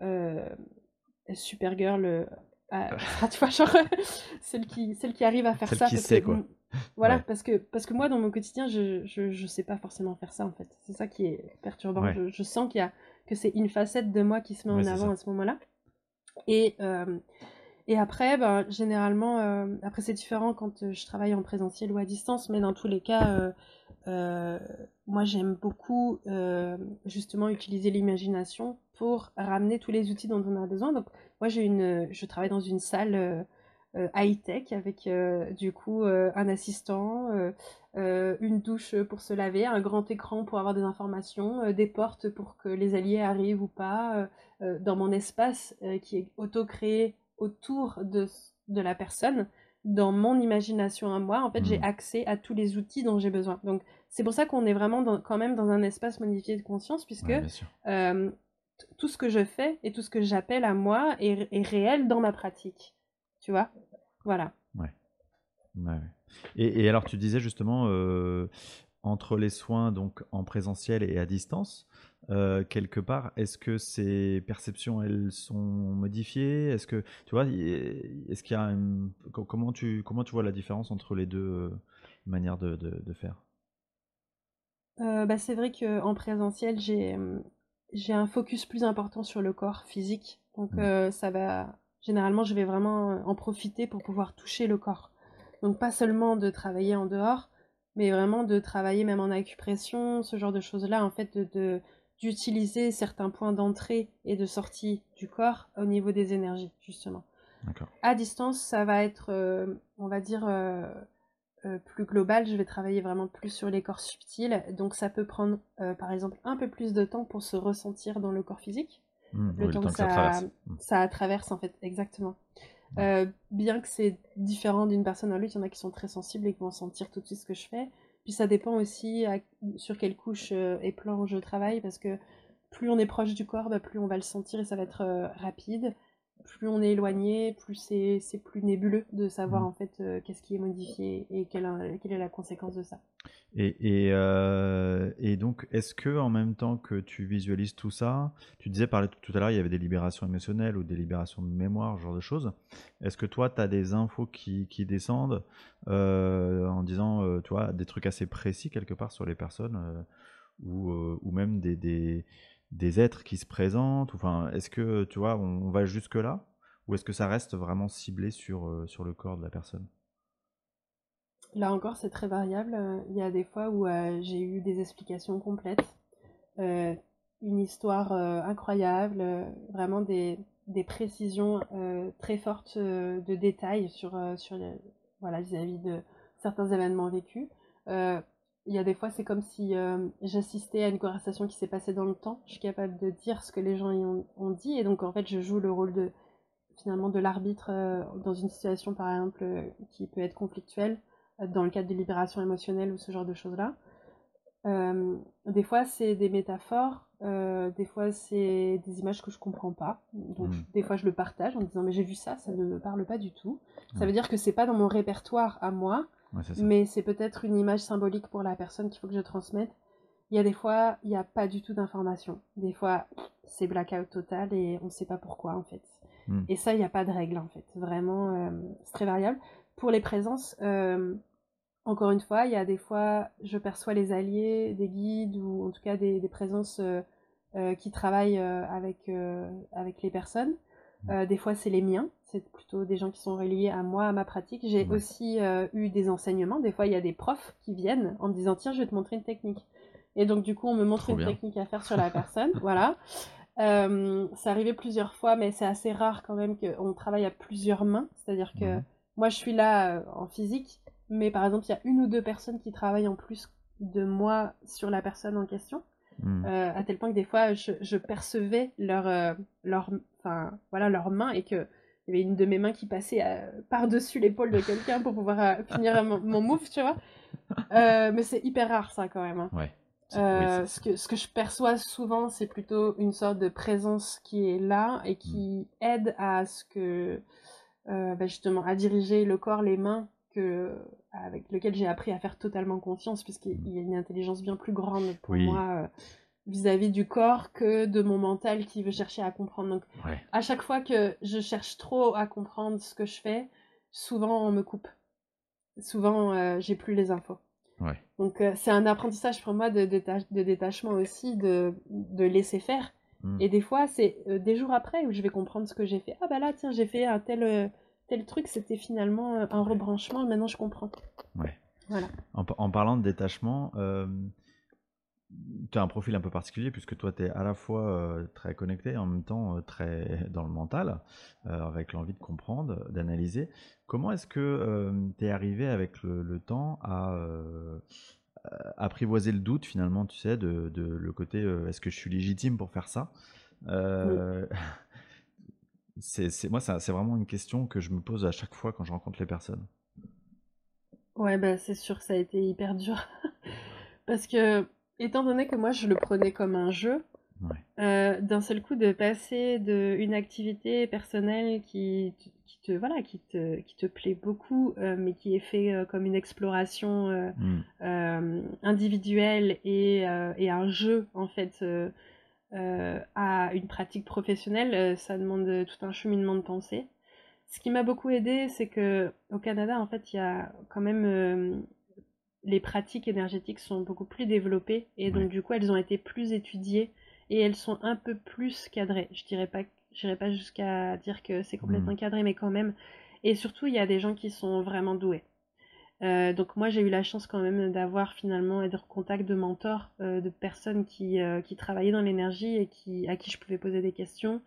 euh, Supergirl, euh, à- ah, tu vois, genre, celle qui, celle qui arrive à faire Celle ça. qui parce sait, que, quoi. Voilà, Ouais. parce que, parce que moi, dans mon quotidien, je, je, je sais pas forcément faire ça, en fait. C'est ça qui est perturbant. Ouais. Je, je sens qu'il y a, que c'est une facette de moi qui se met Ouais, en avant ça. à ce moment-là. Et, euh, et après, ben, généralement, euh, après c'est différent quand euh, je travaille en présentiel ou à distance, mais dans tous les cas, euh, moi j'aime beaucoup justement utiliser l'imagination pour ramener tous les outils dont on a besoin. Donc moi j'ai une, je travaille dans une salle high-tech avec euh, du coup euh, un assistant, euh, euh, une douche pour se laver, un grand écran pour avoir des informations, euh, des portes pour que les alliés arrivent ou pas, euh, dans mon espace qui est auto-créé autour de, de la personne, dans mon imagination à moi, en fait, j'ai Hmm. accès à tous les outils dont j'ai besoin. Donc, c'est pour ça qu'on est vraiment dans- quand même dans un espace modifié de conscience, puisque Ouais, tout ce que je fais et tout ce que j'appelle à moi est, est réel dans ma pratique. Tu vois? Voilà. Ouais, ouais. Et, et alors, tu disais justement, euh, entre les soins donc en présentiel et à distance, euh, quelque part, est-ce que ces perceptions, elles sont modifiées? Est-ce que, tu vois, est-ce qu'il y a une- comment tu comment tu vois la différence entre les deux euh, manières de, de- de faire? Euh, bah, c'est vrai qu'en présentiel, j'ai j'ai un focus plus important sur le corps physique. Donc, Mm. euh, ça va. Généralement, je vais vraiment en profiter pour pouvoir toucher le corps. Donc, pas seulement de travailler en dehors, mais vraiment de travailler même en acupression, ce genre de choses-là, en fait, de, d'utiliser certains points d'entrée et de sortie du corps au niveau des énergies, justement. À distance, ça va être, euh, on va dire, euh, euh, plus global. Je vais travailler vraiment plus sur les corps subtils. Donc ça peut prendre, par exemple, un peu plus de temps pour se ressentir dans le corps physique. Hmm, Le oui, temps que ça, traverse. Hmm. ça traverse, en fait, exactement. Euh, bien que c'est différent d'une personne à l'autre, il y en a qui sont très sensibles et qui vont sentir tout de suite ce que je fais. Puis ça dépend aussi sur quelle couche euh, et plan je travaille, parce que plus on est proche du corps, bah, plus on va le sentir et ça va être euh, rapide. Plus on est éloigné, plus c'est plus nébuleux de savoir Mm. en fait euh, qu'est-ce qui est modifié et quelle, quelle est la conséquence de ça. Et, et, euh, et donc, est-ce que en même temps que tu visualises tout ça, tu disais par tout à l'heure, il y avait des libérations émotionnelles ou des libérations de mémoire, ce genre de choses. Est-ce que toi, tu as des infos qui, qui descendent euh, en disant, euh, tu vois, des trucs assez précis quelque part sur les personnes euh, ou, euh, ou même des, des, des êtres qui se présentent Enfin, est-ce que, tu vois, on, va jusque là ou est-ce que ça reste vraiment ciblé sur, euh, le corps de la personne? Là encore, c'est très variable. Euh, Il y a des fois où euh, j'ai eu des explications complètes, une histoire incroyable, vraiment des, des précisions très fortes de détails sur, sur voilà, vis-à-vis de certains événements vécus. Euh, il y a des fois, c'est comme si euh, j'assistais à une conversation qui s'est passée dans le temps. Je suis capable de dire ce que les gens y ont, ont dit, et donc en fait, je joue le rôle de finalement de l'arbitre dans une situation par exemple qui peut être conflictuelle dans le cadre de libération émotionnelle ou ce genre de choses-là. des fois, c'est des métaphores, des fois, c'est des images que je comprends pas. Donc, mmh. des fois, je le partage en disant Mais j'ai vu ça, ça ne me parle pas du tout. Ça veut dire que c'est pas dans mon répertoire à moi, mais c'est peut-être une image symbolique pour la personne qu'il faut que je transmette. Il y a des fois, il n'y a pas du tout d'information. Des fois, c'est blackout total et on ne sait pas pourquoi en fait. Hmm. Et ça, il n'y a pas de règle en fait. Vraiment, euh, c'est très variable. Pour les présences, euh, encore une fois, il y a des fois, je perçois les alliés, des guides ou en tout cas des, présences euh, qui travaillent avec, avec les personnes. Hmm. des fois, c'est les miens, c'est plutôt des gens qui sont reliés à moi, à ma pratique. J'ai aussi eu des enseignements. Des fois, il y a des profs qui viennent en me disant Tiens, je vais te montrer une technique. Et donc, du coup, on me montre une technique à faire sur la personne. voilà. Euh, c'est arrivé plusieurs fois, mais c'est assez rare quand même qu'on travaille à plusieurs mains. C'est-à-dire que moi, je suis là euh, en physique, mais par exemple, il y a une ou deux personnes qui travaillent en plus de moi sur la personne en question. Hmm. Euh, à tel point que des fois, je, percevais leur, leur, enfin, voilà, leurs mains et que il y avait une de mes mains qui passait par-dessus l'épaule de quelqu'un pour pouvoir finir mon, mon, move, tu vois. mais c'est hyper rare ça quand même. Hein. Ouais. Euh, ce, que, ce que je perçois souvent, c'est plutôt une sorte de présence qui est là et qui mm. aide à ce que, euh, bah, justement, à diriger le corps, les mains, que, avec lequel j'ai appris à faire totalement confiance, puisqu'il mm. y a une intelligence bien plus grande pour moi euh, vis-à-vis du corps que de mon mental qui veut chercher à comprendre. Donc, à chaque fois que je cherche trop à comprendre ce que je fais, souvent on me coupe. Souvent, j'ai plus les infos. Donc euh, c'est un apprentissage pour moi de, de détachement aussi, de, de laisser faire. Hmm. Et des fois, c'est euh, des jours après où je vais comprendre ce que j'ai fait. Ah bah là, tiens, j'ai fait un tel, euh, tel truc, c'était finalement un rebranchement, maintenant je comprends. Ouais. Voilà. En, en parlant de détachement, tu as un profil un peu particulier puisque toi, tu es à la fois euh, très connecté et en même temps euh, très dans le mental, euh, avec l'envie de comprendre, d'analyser. Comment est-ce que tu es arrivé avec le, temps à apprivoiser le doute finalement, tu sais, de, le côté est-ce que je suis légitime pour faire ça? c'est, Moi, c'est vraiment une question que je me pose à chaque fois quand je rencontre les personnes. Ouais, bah, c'est sûr, ça a été hyper dur. Parce que étant donné que moi je le prenais comme un jeu, euh, d'un seul coup de passer d'une activité personnelle qui, qui, te voilà qui te, qui te plaît beaucoup euh, mais qui est fait euh, comme une exploration mm. individuelle et, et, un jeu en fait à une pratique professionnelle ça demande tout un cheminement de pensée ce qui m'a beaucoup aidé c'est que au Canada en fait il y a quand même les pratiques énergétiques sont beaucoup plus développées et donc du coup elles ont été plus étudiées et elles sont un peu plus cadrées. Je dirais pas, j'irai pas jusqu'à dire que c'est complètement hmm. cadré, mais quand même. Et surtout, il y a des gens qui sont vraiment doués. Euh, donc moi j'ai eu la chance quand même d'avoir finalement être en contact de mentors, euh, de personnes qui, euh, qui travaillaient dans l'énergie et qui, à qui je pouvais poser des questions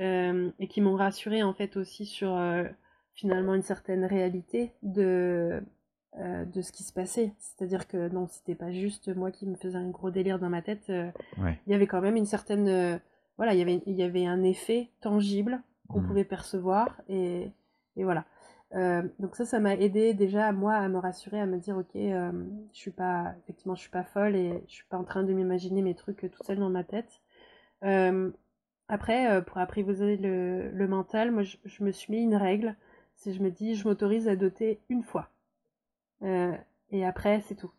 et qui m'ont rassuré en fait aussi sur finalement une certaine réalité de, de ce qui se passait. C'est-à-dire que non, c'était pas juste moi qui me faisais un gros délire dans ma tête. Il y avait quand même une certaine. Voilà, il y, avait, il y avait un effet tangible qu'on mmh. pouvait percevoir. Et, et voilà. Donc ça, ça m'a aidé déjà moi à me rassurer, à me dire ok, je suis pas effectivement, je suis pas folle et je suis pas en train de m'imaginer mes trucs tout seul dans ma tête. après, pour apprivoiser le, le mental, moi, je, je, me suis mis une règle. C'est je me dis, je m'autorise à doter une fois. Euh, et après, c'est tout.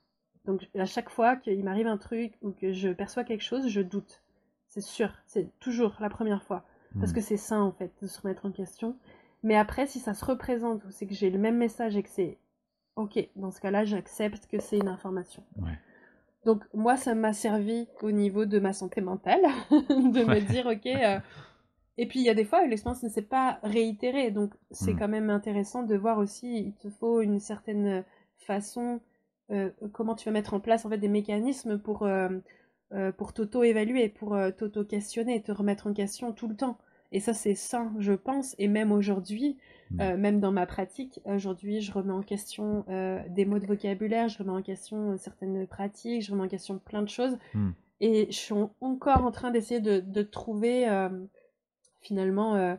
Donc à chaque fois qu'il m'arrive un truc ou que je perçois quelque chose, je doute. C'est sûr, c'est toujours la première fois. Parce hmm. que c'est sain en fait de se remettre en question. Mais après, si ça se représente ou c'est que j'ai le même message et que c'est ok, dans ce cas-là, j'accepte que c'est une information. Donc moi, ça m'a servi au niveau de ma santé mentale de me dire ok. Euh, et puis il y a des fois où l'expérience ne s'est pas réitérée, donc c'est hmm. quand même intéressant de voir aussi. Il te faut une certaine façon, euh, comment tu vas mettre en place en fait des mécanismes pour, euh, pour t'auto-évaluer, pour t'auto-questionner, te remettre en question tout le temps. Et ça, c'est sain, je pense. Et même aujourd'hui, mmh. même dans ma pratique, aujourd'hui, je remets en question des mots de vocabulaire, je remets en question certaines pratiques, je remets en question plein de choses. Mmh. Et je suis encore en train d'essayer de, de, trouver finalement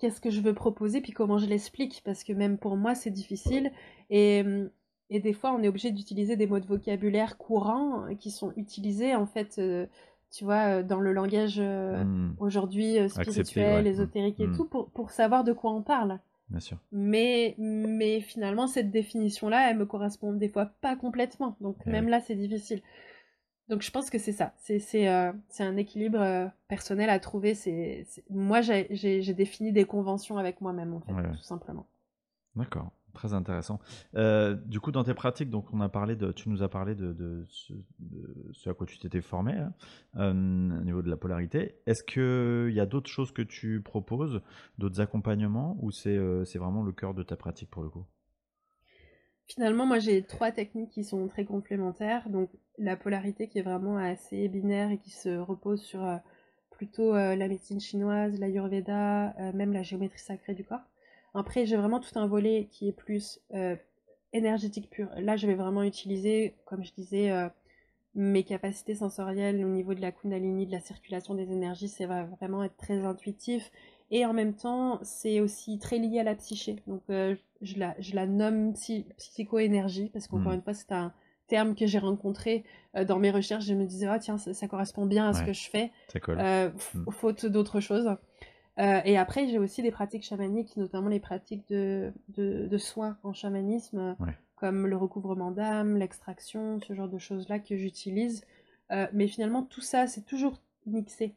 qu'est-ce que je veux proposer, puis comment je l'explique, parce que même pour moi, c'est difficile. Et, et, des fois, on est obligé d'utiliser des mots de vocabulaire courants qui sont utilisés, en fait, euh, tu vois, dans le langage mmh. aujourd'hui spirituel, ésotérique et mmh. tout, pour, pour savoir de quoi on parle. Bien sûr. Mais, mais finalement, cette définition-là, elle me correspond des fois pas complètement. Donc, eh même là, c'est difficile. Donc je pense que c'est ça. C'est euh, un équilibre euh, personnel à trouver. C'est Moi, j'ai défini des conventions avec moi-même, en fait, tout simplement. D'accord, très intéressant. Euh, du coup, dans tes pratiques, donc on a parlé de, tu nous as parlé de, ce, à quoi tu t'étais formé hein, au niveau de la polarité. Est-ce qu'il y a d'autres choses que tu proposes, d'autres accompagnements, ou c'est vraiment le cœur de ta pratique pour le coup? Finalement, moi j'ai trois techniques qui sont très complémentaires. Donc la polarité qui est vraiment assez binaire et qui se repose sur euh, plutôt euh, la médecine chinoise, l'ayurveda, euh, même la géométrie sacrée du corps. Après, j'ai vraiment tout un volet qui est plus énergétique pur. Là, je vais vraiment utiliser, comme je disais, mes capacités sensorielles au niveau de la kundalini, de la circulation des énergies. Ça va vraiment être très intuitif et en même temps, c'est aussi très lié à la psyché. Donc, euh, je, la, je la nomme psycho-énergie, parce qu'encore hmm. une fois, c'est un terme que j'ai rencontré euh, dans mes recherches. Je me disais, ah tiens, ça, correspond bien à ce que je fais, euh, hmm. faute d'autre chose. Et après, j'ai aussi des pratiques chamaniques, notamment les pratiques de, de, soins en chamanisme, comme le recouvrement d'âme, l'extraction, ce genre de choses-là que j'utilise. mais finalement, tout ça, c'est toujours mixé.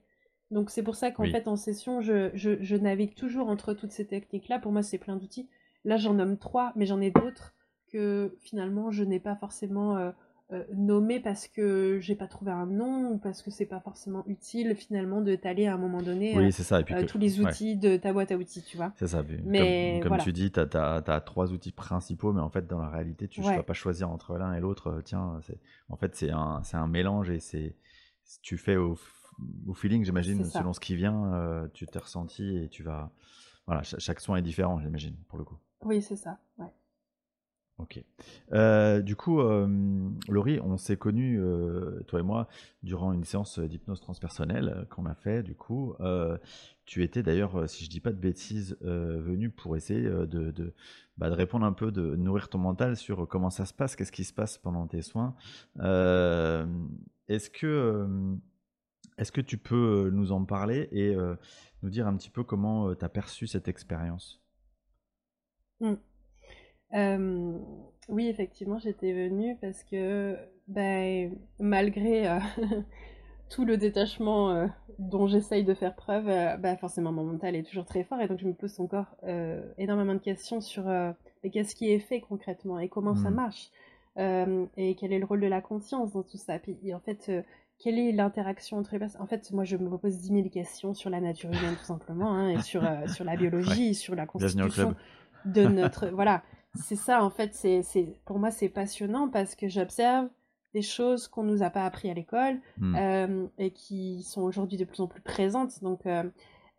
Donc c'est pour ça qu'en fait en session, je, je, navigue toujours entre toutes ces techniques-là. Pour moi, c'est plein d'outils. Là, j'en nomme trois, mais j'en ai d'autres que finalement je n'ai pas forcément euh, euh, nommé parce que j'ai pas trouvé un nom ou parce que c'est pas forcément utile finalement de t'aller à un moment donné oui, ça. Et puis euh, tous les outils de ta boîte à outils, tu vois. C'est ça. Mais comme, tu dis, tu as, trois outils principaux, mais en fait, dans la réalité, tu ne vas pas choisir entre l'un et l'autre. Tiens, en fait, c'est un, un mélange et c'est tu fais au au feeling, j'imagine, selon ce qui vient, euh, tu t'es ressenti et tu vas. Voilà, chaque, soin est différent, j'imagine, pour le coup. Oui, c'est ça, ouais. Ok. Euh, du coup, euh, Laurie, on s'est connus, toi et moi, durant une séance d'hypnose transpersonnelle qu'on a fait. Du coup, tu étais d'ailleurs, si je dis pas de bêtises, venu pour essayer de, bah, de, répondre un peu, de nourrir ton mental sur comment ça se passe, qu'est-ce qui se passe pendant tes soins. Est-ce que est-ce que tu peux nous en parler et nous dire un petit peu comment tu as perçu cette expérience? Oui, effectivement, j'étais venue parce que ben, malgré tout le détachement dont j'essaye de faire preuve, ben, forcément mon mental est toujours très fort et donc je me pose encore énormément de questions sur qu'est-ce qui est fait concrètement et comment ça mmh. marche et quel est le rôle de la conscience dans tout ça. Puis en fait, quelle est l'interaction entre les personnes? En fait, moi, je me pose 10 000 questions sur la nature humaine, tout simplement, hein, et sur, euh, sur la biologie, sur la constitution de notre... voilà, c'est ça, en fait, c'est, pour moi, c'est passionnant parce que j'observe des choses qu'on nous a pas appris à l'école hmm. euh, et qui sont aujourd'hui de plus en plus présentes. Donc, euh,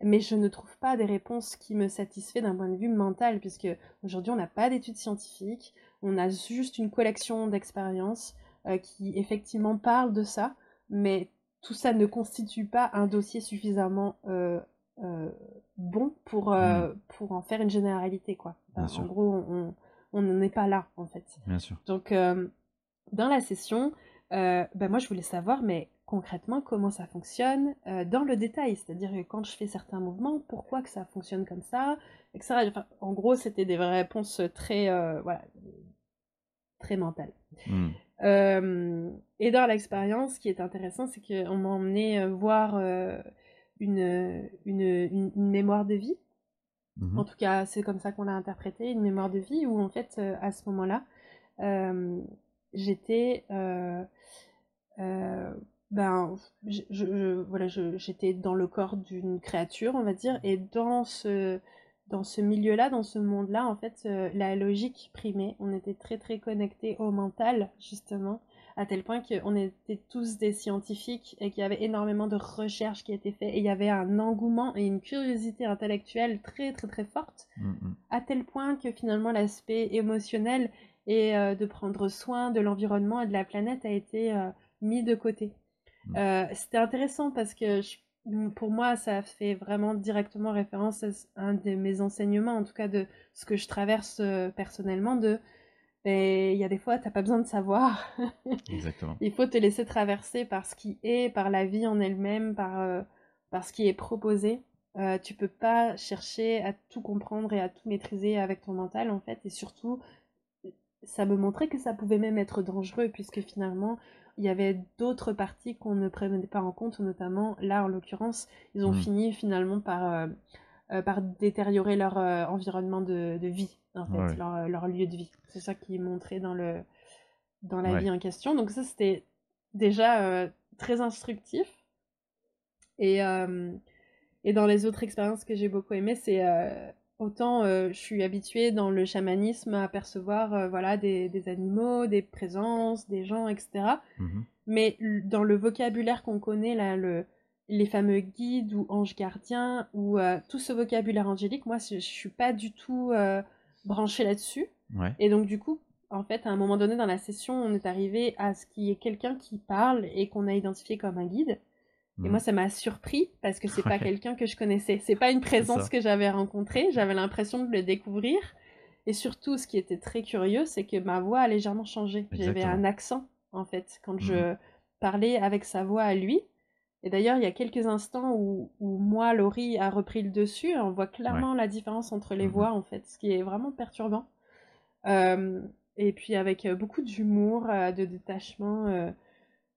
mais je ne trouve pas des réponses qui me satisfait d'un point de vue mental, puisque aujourd'hui, on n'a pas d'études scientifiques, on a juste une collection d'expériences qui effectivement parlent de ça mais tout ça ne constitue pas un dossier suffisamment euh, euh, bon pour, euh, hmm. pour en faire une généralité. Quoi. en gros, on n'en est pas là, en fait. Bien sûr. Donc, dans la session, ben moi, je voulais savoir, mais concrètement, comment ça fonctionne dans le détail. C'est-à-dire que quand je fais certains mouvements, pourquoi que ça fonctionne comme ça, etc. en gros, c'était des réponses très, voilà, très mentales. Hmm. Euh, et dans l'expérience, ce qui est intéressant, c'est qu'on m'a emmené euh, voir euh, une, une, mémoire de vie. Mhm. En tout cas, c'est comme ça qu'on l'a interprété, une mémoire de vie où en fait, à ce moment-là, j'étais dans le corps d'une créature, on va dire, et dans ce, dans ce milieu-là, dans ce monde-là, en fait, euh, la logique primait. On était très très connectés au mental, justement, à tel point qu'on était tous des scientifiques et qu'il y avait énormément de recherches qui étaient faites et il y avait un engouement et une curiosité intellectuelle très très très forte, mm, mm. à tel point que finalement l'aspect émotionnel et euh, de prendre soin de l'environnement et de la planète a été euh, mis de côté. Mm. C'était intéressant parce que je pour moi, ça fait vraiment directement référence à un de mes enseignements, en tout cas de ce que je traverse euh, personnellement, de ben, il y a des fois, tu n'as pas besoin de savoir. Exactement. il faut te laisser traverser par ce qui est, par la vie en elle-même, par, euh, par ce qui est proposé. Euh, tu peux pas chercher à tout comprendre et à tout maîtriser avec ton mental, en fait. Et surtout, ça me montrait que ça pouvait même être dangereux, puisque finalement, il y avait d'autres parties qu'on ne prenait pas en compte, notamment là en l'occurrence, ils ont hmm. fini finalement par, euh, euh, par détériorer leur euh, environnement de, vie, en fait, leur, lieu de vie. C'est ça qui est montré dans, le, dans la vie en question. Donc ça, c'était déjà très instructif. Et, et dans les autres expériences que j'ai beaucoup aimées, c'est Autant euh, je suis habituée dans le chamanisme à percevoir euh, voilà, des, animaux, des présences, des gens, etc. Mmh Mais dans le vocabulaire qu'on connaît, là, le, les fameux guides ou anges gardiens, ou euh, tout ce vocabulaire angélique, moi, je ne suis pas du tout branchée là-dessus. Et donc, du coup, en fait, à un moment donné dans la session, on est arrivé à ce qu'il y ait quelqu'un qui parle et qu'on a identifié comme un guide. Et moi, mm. ça m'a surpris parce que c'est pas quelqu'un que je connaissais. C'est pas une présence que j'avais rencontrée. J'avais l'impression de le découvrir. Et surtout, ce qui était très curieux, c'est que ma voix a légèrement changé. J'avais un accent, en fait, quand je mm. parlais avec sa voix à lui. Et d'ailleurs, il y a quelques instants où, où, moi, Laurie, a repris le dessus. On voit clairement la différence entre les mm-hmm. voix, en fait, ce qui est vraiment perturbant. Euh, et puis avec euh, beaucoup d'humour, euh, de détachement.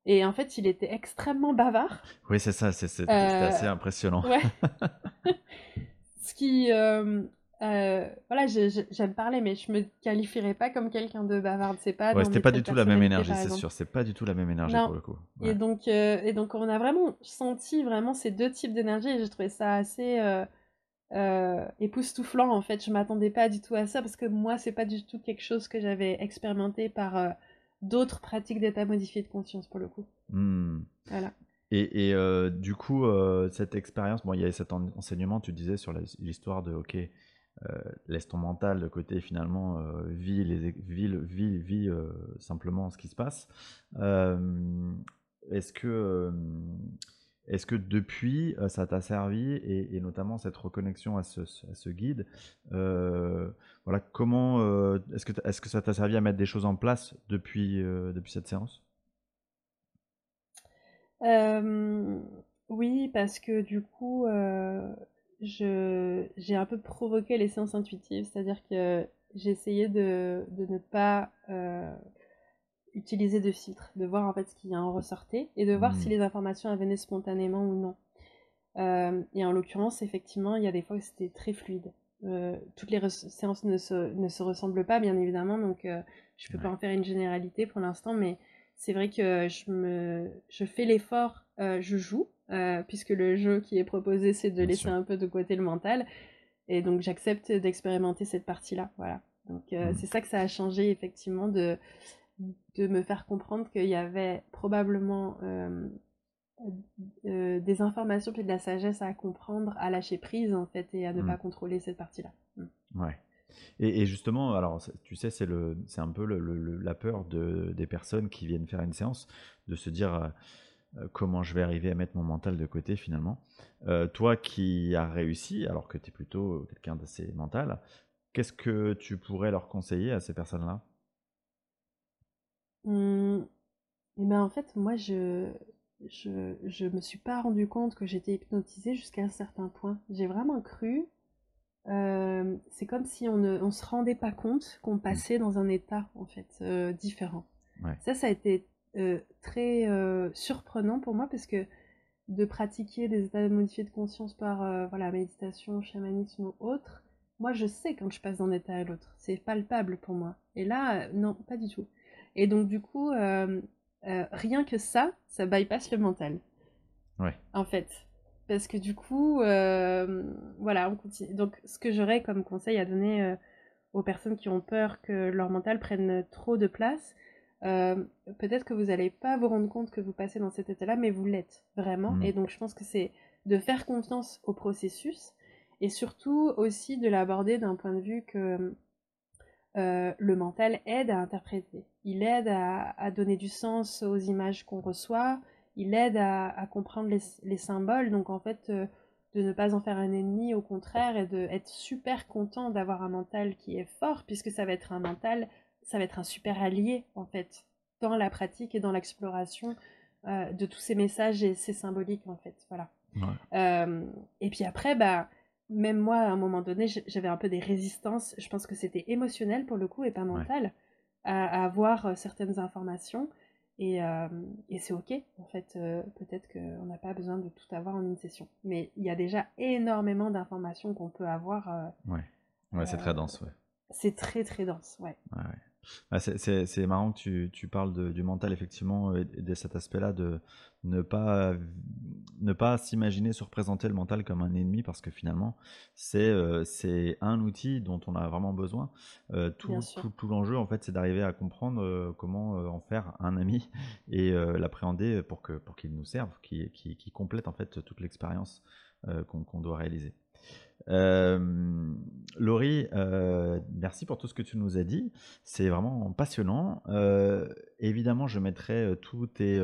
Et en fait, il était extrêmement bavard. Oui, c'est ça, c'est euh, assez impressionnant. Ouais. Ce qui. Euh, euh, voilà, j'aime parler, mais je me qualifierais pas comme quelqu'un de bavard. C'est pas. Ouais, c'était pas du tout la même énergie, c'est sûr. C'est pas du tout la même énergie pour le coup. Et donc, et donc, on a vraiment senti vraiment ces deux types d'énergie, et j'ai trouvé ça assez époustouflant. En fait, je m'attendais pas du tout à ça parce que moi, c'est pas du tout quelque chose que j'avais expérimenté par d'autres pratiques d'état modifié de conscience pour le coup. Hmm. Voilà. Et, euh, du coup, euh, cette expérience, bon, il y a cet enseignement, tu disais, sur l'histoire de, ok, euh, laisse ton mental de côté, finalement, vis, les, vis, vis, vis simplement ce qui se passe. Est-ce que est-ce que depuis, euh, ça t'a servi, et, notamment cette reconnexion à ce, guide, euh, voilà, comment, euh, est-ce que, est que ça t'a servi à mettre des choses en place depuis, depuis cette séance? Oui, parce que du coup, j'ai un peu provoqué les séances intuitives, c'est-à-dire que j'ai essayé de, de, ne pas utiliser de filtres, de voir en fait ce qui en ressortait et de voir si hmm. les informations venaient spontanément ou non. Euh, et en l'occurrence, effectivement, il y a des fois où c'était très fluide. Euh, toutes les séances ne se, ne se, ressemblent pas, bien évidemment, donc euh, je ne peux pas en faire une généralité pour l'instant, mais c'est vrai que je, me, je fais l'effort, je joue, puisque le jeu qui est proposé, c'est de laisser un peu de côté le mental, et donc j'accepte d'expérimenter cette partie-là. Voilà. Donc hmm. c'est ça que ça a changé, effectivement, de, de me faire comprendre qu'il y avait probablement euh, euh, des informations puis de la sagesse à comprendre, à lâcher prise en fait et à ne pas mm. contrôler cette partie-là. Mm. Ouais. Et, justement, alors tu sais, c'est un peu le, la peur de, des personnes qui viennent faire une séance de se dire euh, comment je vais arriver à mettre mon mental de côté finalement. toi qui as réussi, alors que tu es plutôt quelqu'un d'assez mental, qu'est-ce que tu pourrais leur conseiller à ces personnes-là? Mmh. Et ben en fait, moi, je, je, je me suis pas rendu compte que j'étais hypnotisée jusqu'à un certain point. J'ai vraiment cru. Euh, c'est comme si on ne on se rendait pas compte qu'on mmh. passait dans un état en fait euh, différent. Ça, ça a été euh, très surprenant pour moi parce que de pratiquer des états modifiés de conscience par voilà méditation, chamanisme ou autre, moi je sais quand je passe d'un état à l'autre. C'est palpable pour moi. Et là, non, pas du tout. Et donc, du coup, euh, euh, rien que ça, ça bypass le mental. Ouais. En fait. Parce que du coup, euh, voilà, on continue. Donc, ce que j'aurais comme conseil à donner aux personnes qui ont peur que leur mental prenne trop de place, peut-être que vous n'allez pas vous rendre compte que vous passez dans cet état-là, mais vous l'êtes vraiment. Mm. Et donc, je pense que c'est de faire confiance au processus et surtout aussi de l'aborder d'un point de vue que euh, le mental aide à interpréter. Il aide à, donner du sens aux images qu'on reçoit. il aide à, comprendre les, symboles. Donc en fait, euh, de ne pas en faire un ennemi, au contraire, et d'être super content d'avoir un mental qui est fort, puisque ça va être un mental, ça va être un super allié, en fait, dans la pratique et dans l'exploration euh, de tous ces messages et ces symboliques, en fait. Voilà. Euh, et puis après, bah, même moi, à un moment donné, j'avais un peu des résistances. Je pense que c'était émotionnel pour le coup et pas mental à, avoir euh, certaines informations. Et, et c'est ok, en fait, peut-être qu'on n'a pas besoin de tout avoir en une session. Mais il y a déjà énormément d'informations qu'on peut avoir. ouais, ouais c'est très dense, ouais. C'est très très dense, ouais. ouais, ouais. Bah, c'est marrant que tu, tu parles du mental, effectivement, et de cet aspect-là, de ne pas, ne pas s'imaginer se représenter le mental comme un ennemi, parce que finalement, c'est euh, un outil dont on a vraiment besoin. Euh, tout, tout, tout l'enjeu, en fait, c'est d'arriver à comprendre euh, comment en faire un ami et l'appréhender pour qu'il pour qu'il nous serve, qui, qui, qui, complète, en fait, toute l'expérience qu'on doit réaliser. Euh, Laurie, euh, merci pour tout ce que tu nous as dit. C'est vraiment passionnant. Euh, évidemment, je mettrai tous tes,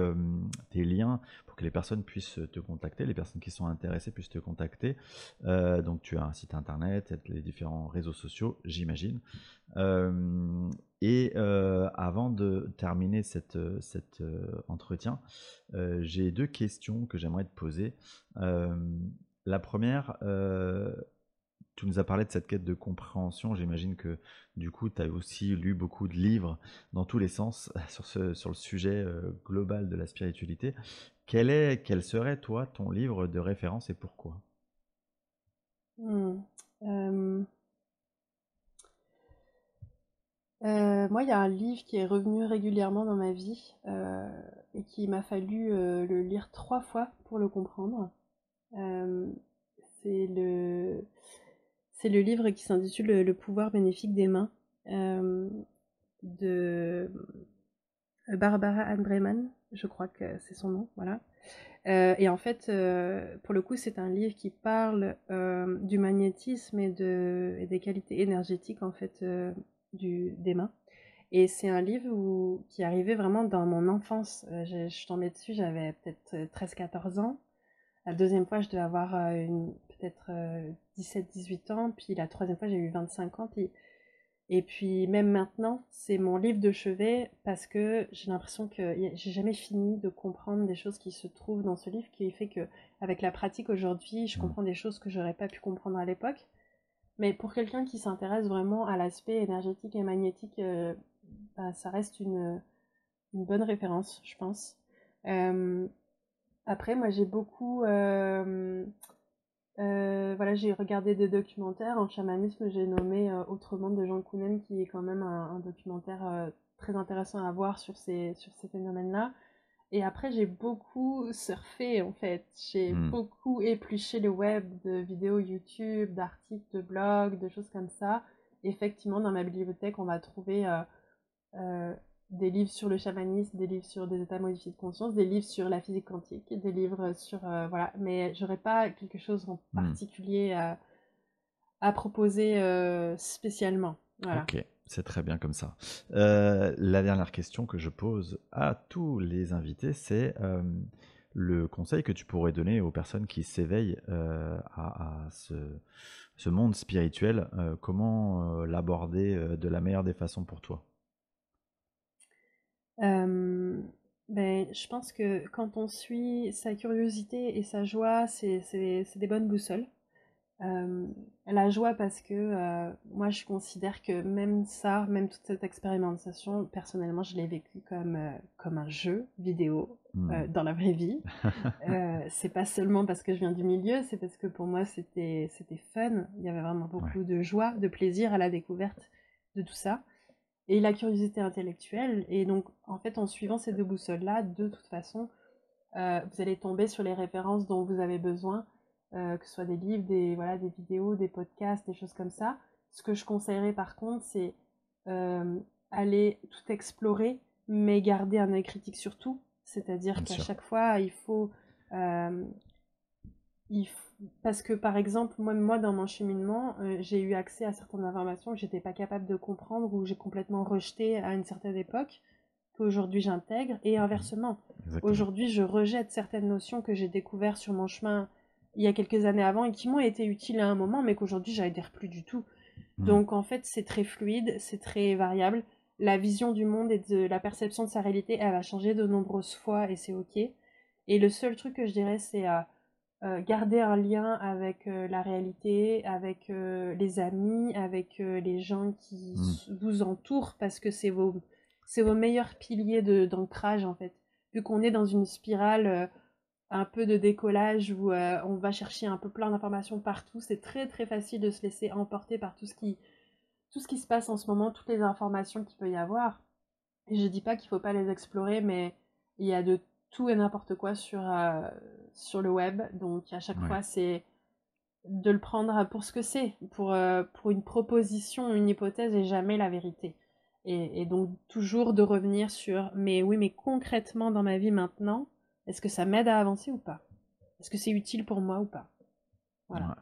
liens pour que les personnes puissent te contacter, les personnes qui sont intéressées puissent te contacter. donc, tu as un site internet, les différents réseaux sociaux, j'imagine. et avant de terminer cet entretien, j'ai deux questions que j'aimerais te poser. La première, euh, tu nous as parlé de cette quête de compréhension. J'imagine que du coup, tu as aussi lu beaucoup de livres dans tous les sens sur, ce, sur le sujet euh, global de la spiritualité. Quel, est, quel serait, toi, ton livre de référence et pourquoi? Hmm, euh, moi, il y a un livre qui est revenu régulièrement dans ma vie et qui m'a fallu le lire trois fois pour le comprendre. Euh, c'est le, c'est le livre qui s'intitule le, pouvoir bénéfique des mains euh, de Barbara Ann Breman, je crois que c'est son nom, voilà. Euh, et en fait, pour le coup, c'est un livre qui parle du magnétisme et, de, et des qualités énergétiques en fait des mains. Et c'est un livre qui arrivait vraiment dans mon enfance. je, je tombée dessus, j'avais peut-être 13-14 ans. La deuxième fois, je devais avoir euh, peut-être 17-18 euh, ans. Puis la troisième fois, j'ai eu 25 ans. Et puis même maintenant, c'est mon livre de chevet parce que j'ai l'impression que j'ai jamais fini de comprendre des choses qui se trouvent dans ce livre, qui fait que avec la pratique aujourd'hui, je mmh. comprends des choses que j'aurais pas pu comprendre à l'époque. Mais pour quelqu'un qui s'intéresse vraiment à l'aspect énergétique et magnétique, euh, bah, ça reste une, une, bonne référence, je pense. Après, moi, j'ai beaucoup. Euh, euh, voilà, j'ai regardé des documentaires. En chamanisme, j'ai nommé euh, Autrement de Jean Kounen, qui est quand même un, documentaire très intéressant à voir sur ces, sur ces phénomènes-là. Et après, j'ai beaucoup surfé, en fait. J'ai hmm. beaucoup épluché le web de vidéos YouTube, d'articles, de blogs, de choses comme ça. Effectivement, dans ma bibliothèque, on va trouver des livres sur le chamanisme, des livres sur des états modifiés de conscience, des livres sur la physique quantique, des livres sur euh, voilà, mais j'aurais pas quelque chose en hmm. particulier à, à proposer euh, spécialement. Voilà. Ok, c'est très bien comme ça. Euh, la dernière question que je pose à tous les invités, c'est le conseil que tu pourrais donner aux personnes qui s'éveillent à, à ce, ce, monde spirituel. comment l'aborder de la meilleure des façons pour toi? Ben, je pense que quand on suit sa curiosité et sa joie, c'est des bonnes boussoles. la joie parce que moi je considère que même ça, même toute cette expérimentation, personnellement je l'ai vécu comme, comme un jeu vidéo mmh. dans la vraie vie. c'est pas seulement parce que je viens du milieu, c'est parce que pour moi c'était fun, il y avait vraiment beaucoup de joie, de plaisir à la découverte de tout ça et la curiosité intellectuelle. Et donc, en fait, en suivant ces deux boussoles-là, de toute façon, euh, vous allez tomber sur les références dont vous avez besoin, euh, que ce soit des livres, des, voilà, des vidéos, des podcasts, des choses comme ça. Ce que je conseillerais par contre, c'est euh, aller tout explorer, mais garder un œil critique sur tout. C'est-à-dire qu'à chaque fois, il faut, il faut parce que par exemple, moi, moi dans mon cheminement, euh, j'ai eu accès à certaines informations que j'étais pas capable de comprendre ou j'ai complètement rejeté à une certaine époque. qu'aujourd'hui j'intègre et inversement. Aujourd'hui, je rejette certaines notions que j'ai découvertes sur mon chemin il y a quelques années avant et qui m'ont été utiles à un moment, mais qu'aujourd'hui j'adhère plus du tout. Hmm. Donc en fait, c'est très fluide, c'est très variable. La vision du monde et de la perception de sa réalité, elle va changer de nombreuses fois et c'est ok. Et le seul truc que je dirais, c'est à garder un lien avec euh, la réalité, avec euh, les amis, avec les gens qui hmm. vous entourent, parce que c'est vos, vos meilleurs piliers d'ancrage en fait. Vu qu'on est dans une spirale un peu de décollage où on va chercher un peu plein d'informations partout, c'est très très facile de se laisser emporter par tout ce qui, tout ce qui se passe en ce moment, toutes les informations qu'il peut y avoir. Et je dis pas qu'il faut pas les explorer, mais il y a de tout et n'importe quoi sur, euh, sur le web. Donc à chaque fois, c'est de le prendre pour ce que c'est, pour, euh, pour une proposition, une hypothèse et jamais la vérité. Et, donc toujours de revenir sur, mais oui, mais concrètement dans ma vie maintenant, est-ce que ça m'aide à avancer ou pas? Est-ce que c'est utile pour moi ou pas? Voilà.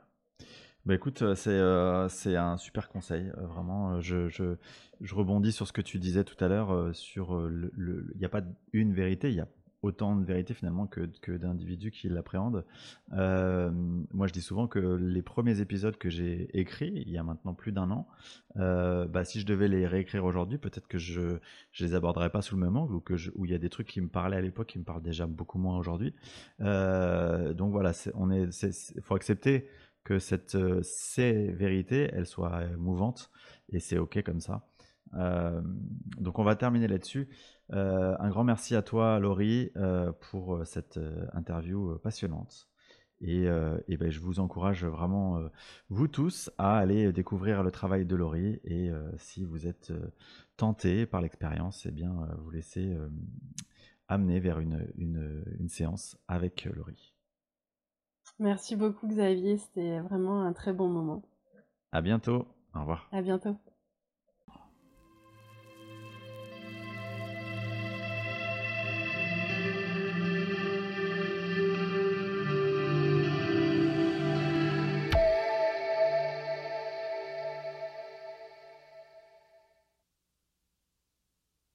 Bah écoute, c'est c'est un super conseil, vraiment. Je, je, je, rebondis sur ce que tu disais tout à l'heure, sur le... Il n'y a pas une vérité, il y a autant de vérité finalement que, d'individus qui l'appréhendent. Euh, moi, je dis souvent que les premiers épisodes que j'ai écrits, il y a maintenant plus d'un an, euh, bah, si je devais les réécrire aujourd'hui, peut-être que je ne les aborderais pas sous le même angle ou que il y a des trucs qui me parlaient à l'époque qui me parlent déjà beaucoup moins aujourd'hui. Euh, donc voilà, il faut accepter que cette, ces vérités, elles soient mouvantes et c'est ok comme ça. donc on va terminer là-dessus. Euh, un grand merci à toi, Laurie, euh, pour euh, cette interview passionnante. Et, ben, je vous encourage vraiment, vous tous, à aller découvrir le travail de Laurie. Et si vous êtes tenté par l'expérience, eh bien, vous laissez amener vers une, une séance avec Laurie. Merci beaucoup, Xavier. C'était vraiment un très bon moment. À bientôt. Au revoir. À bientôt.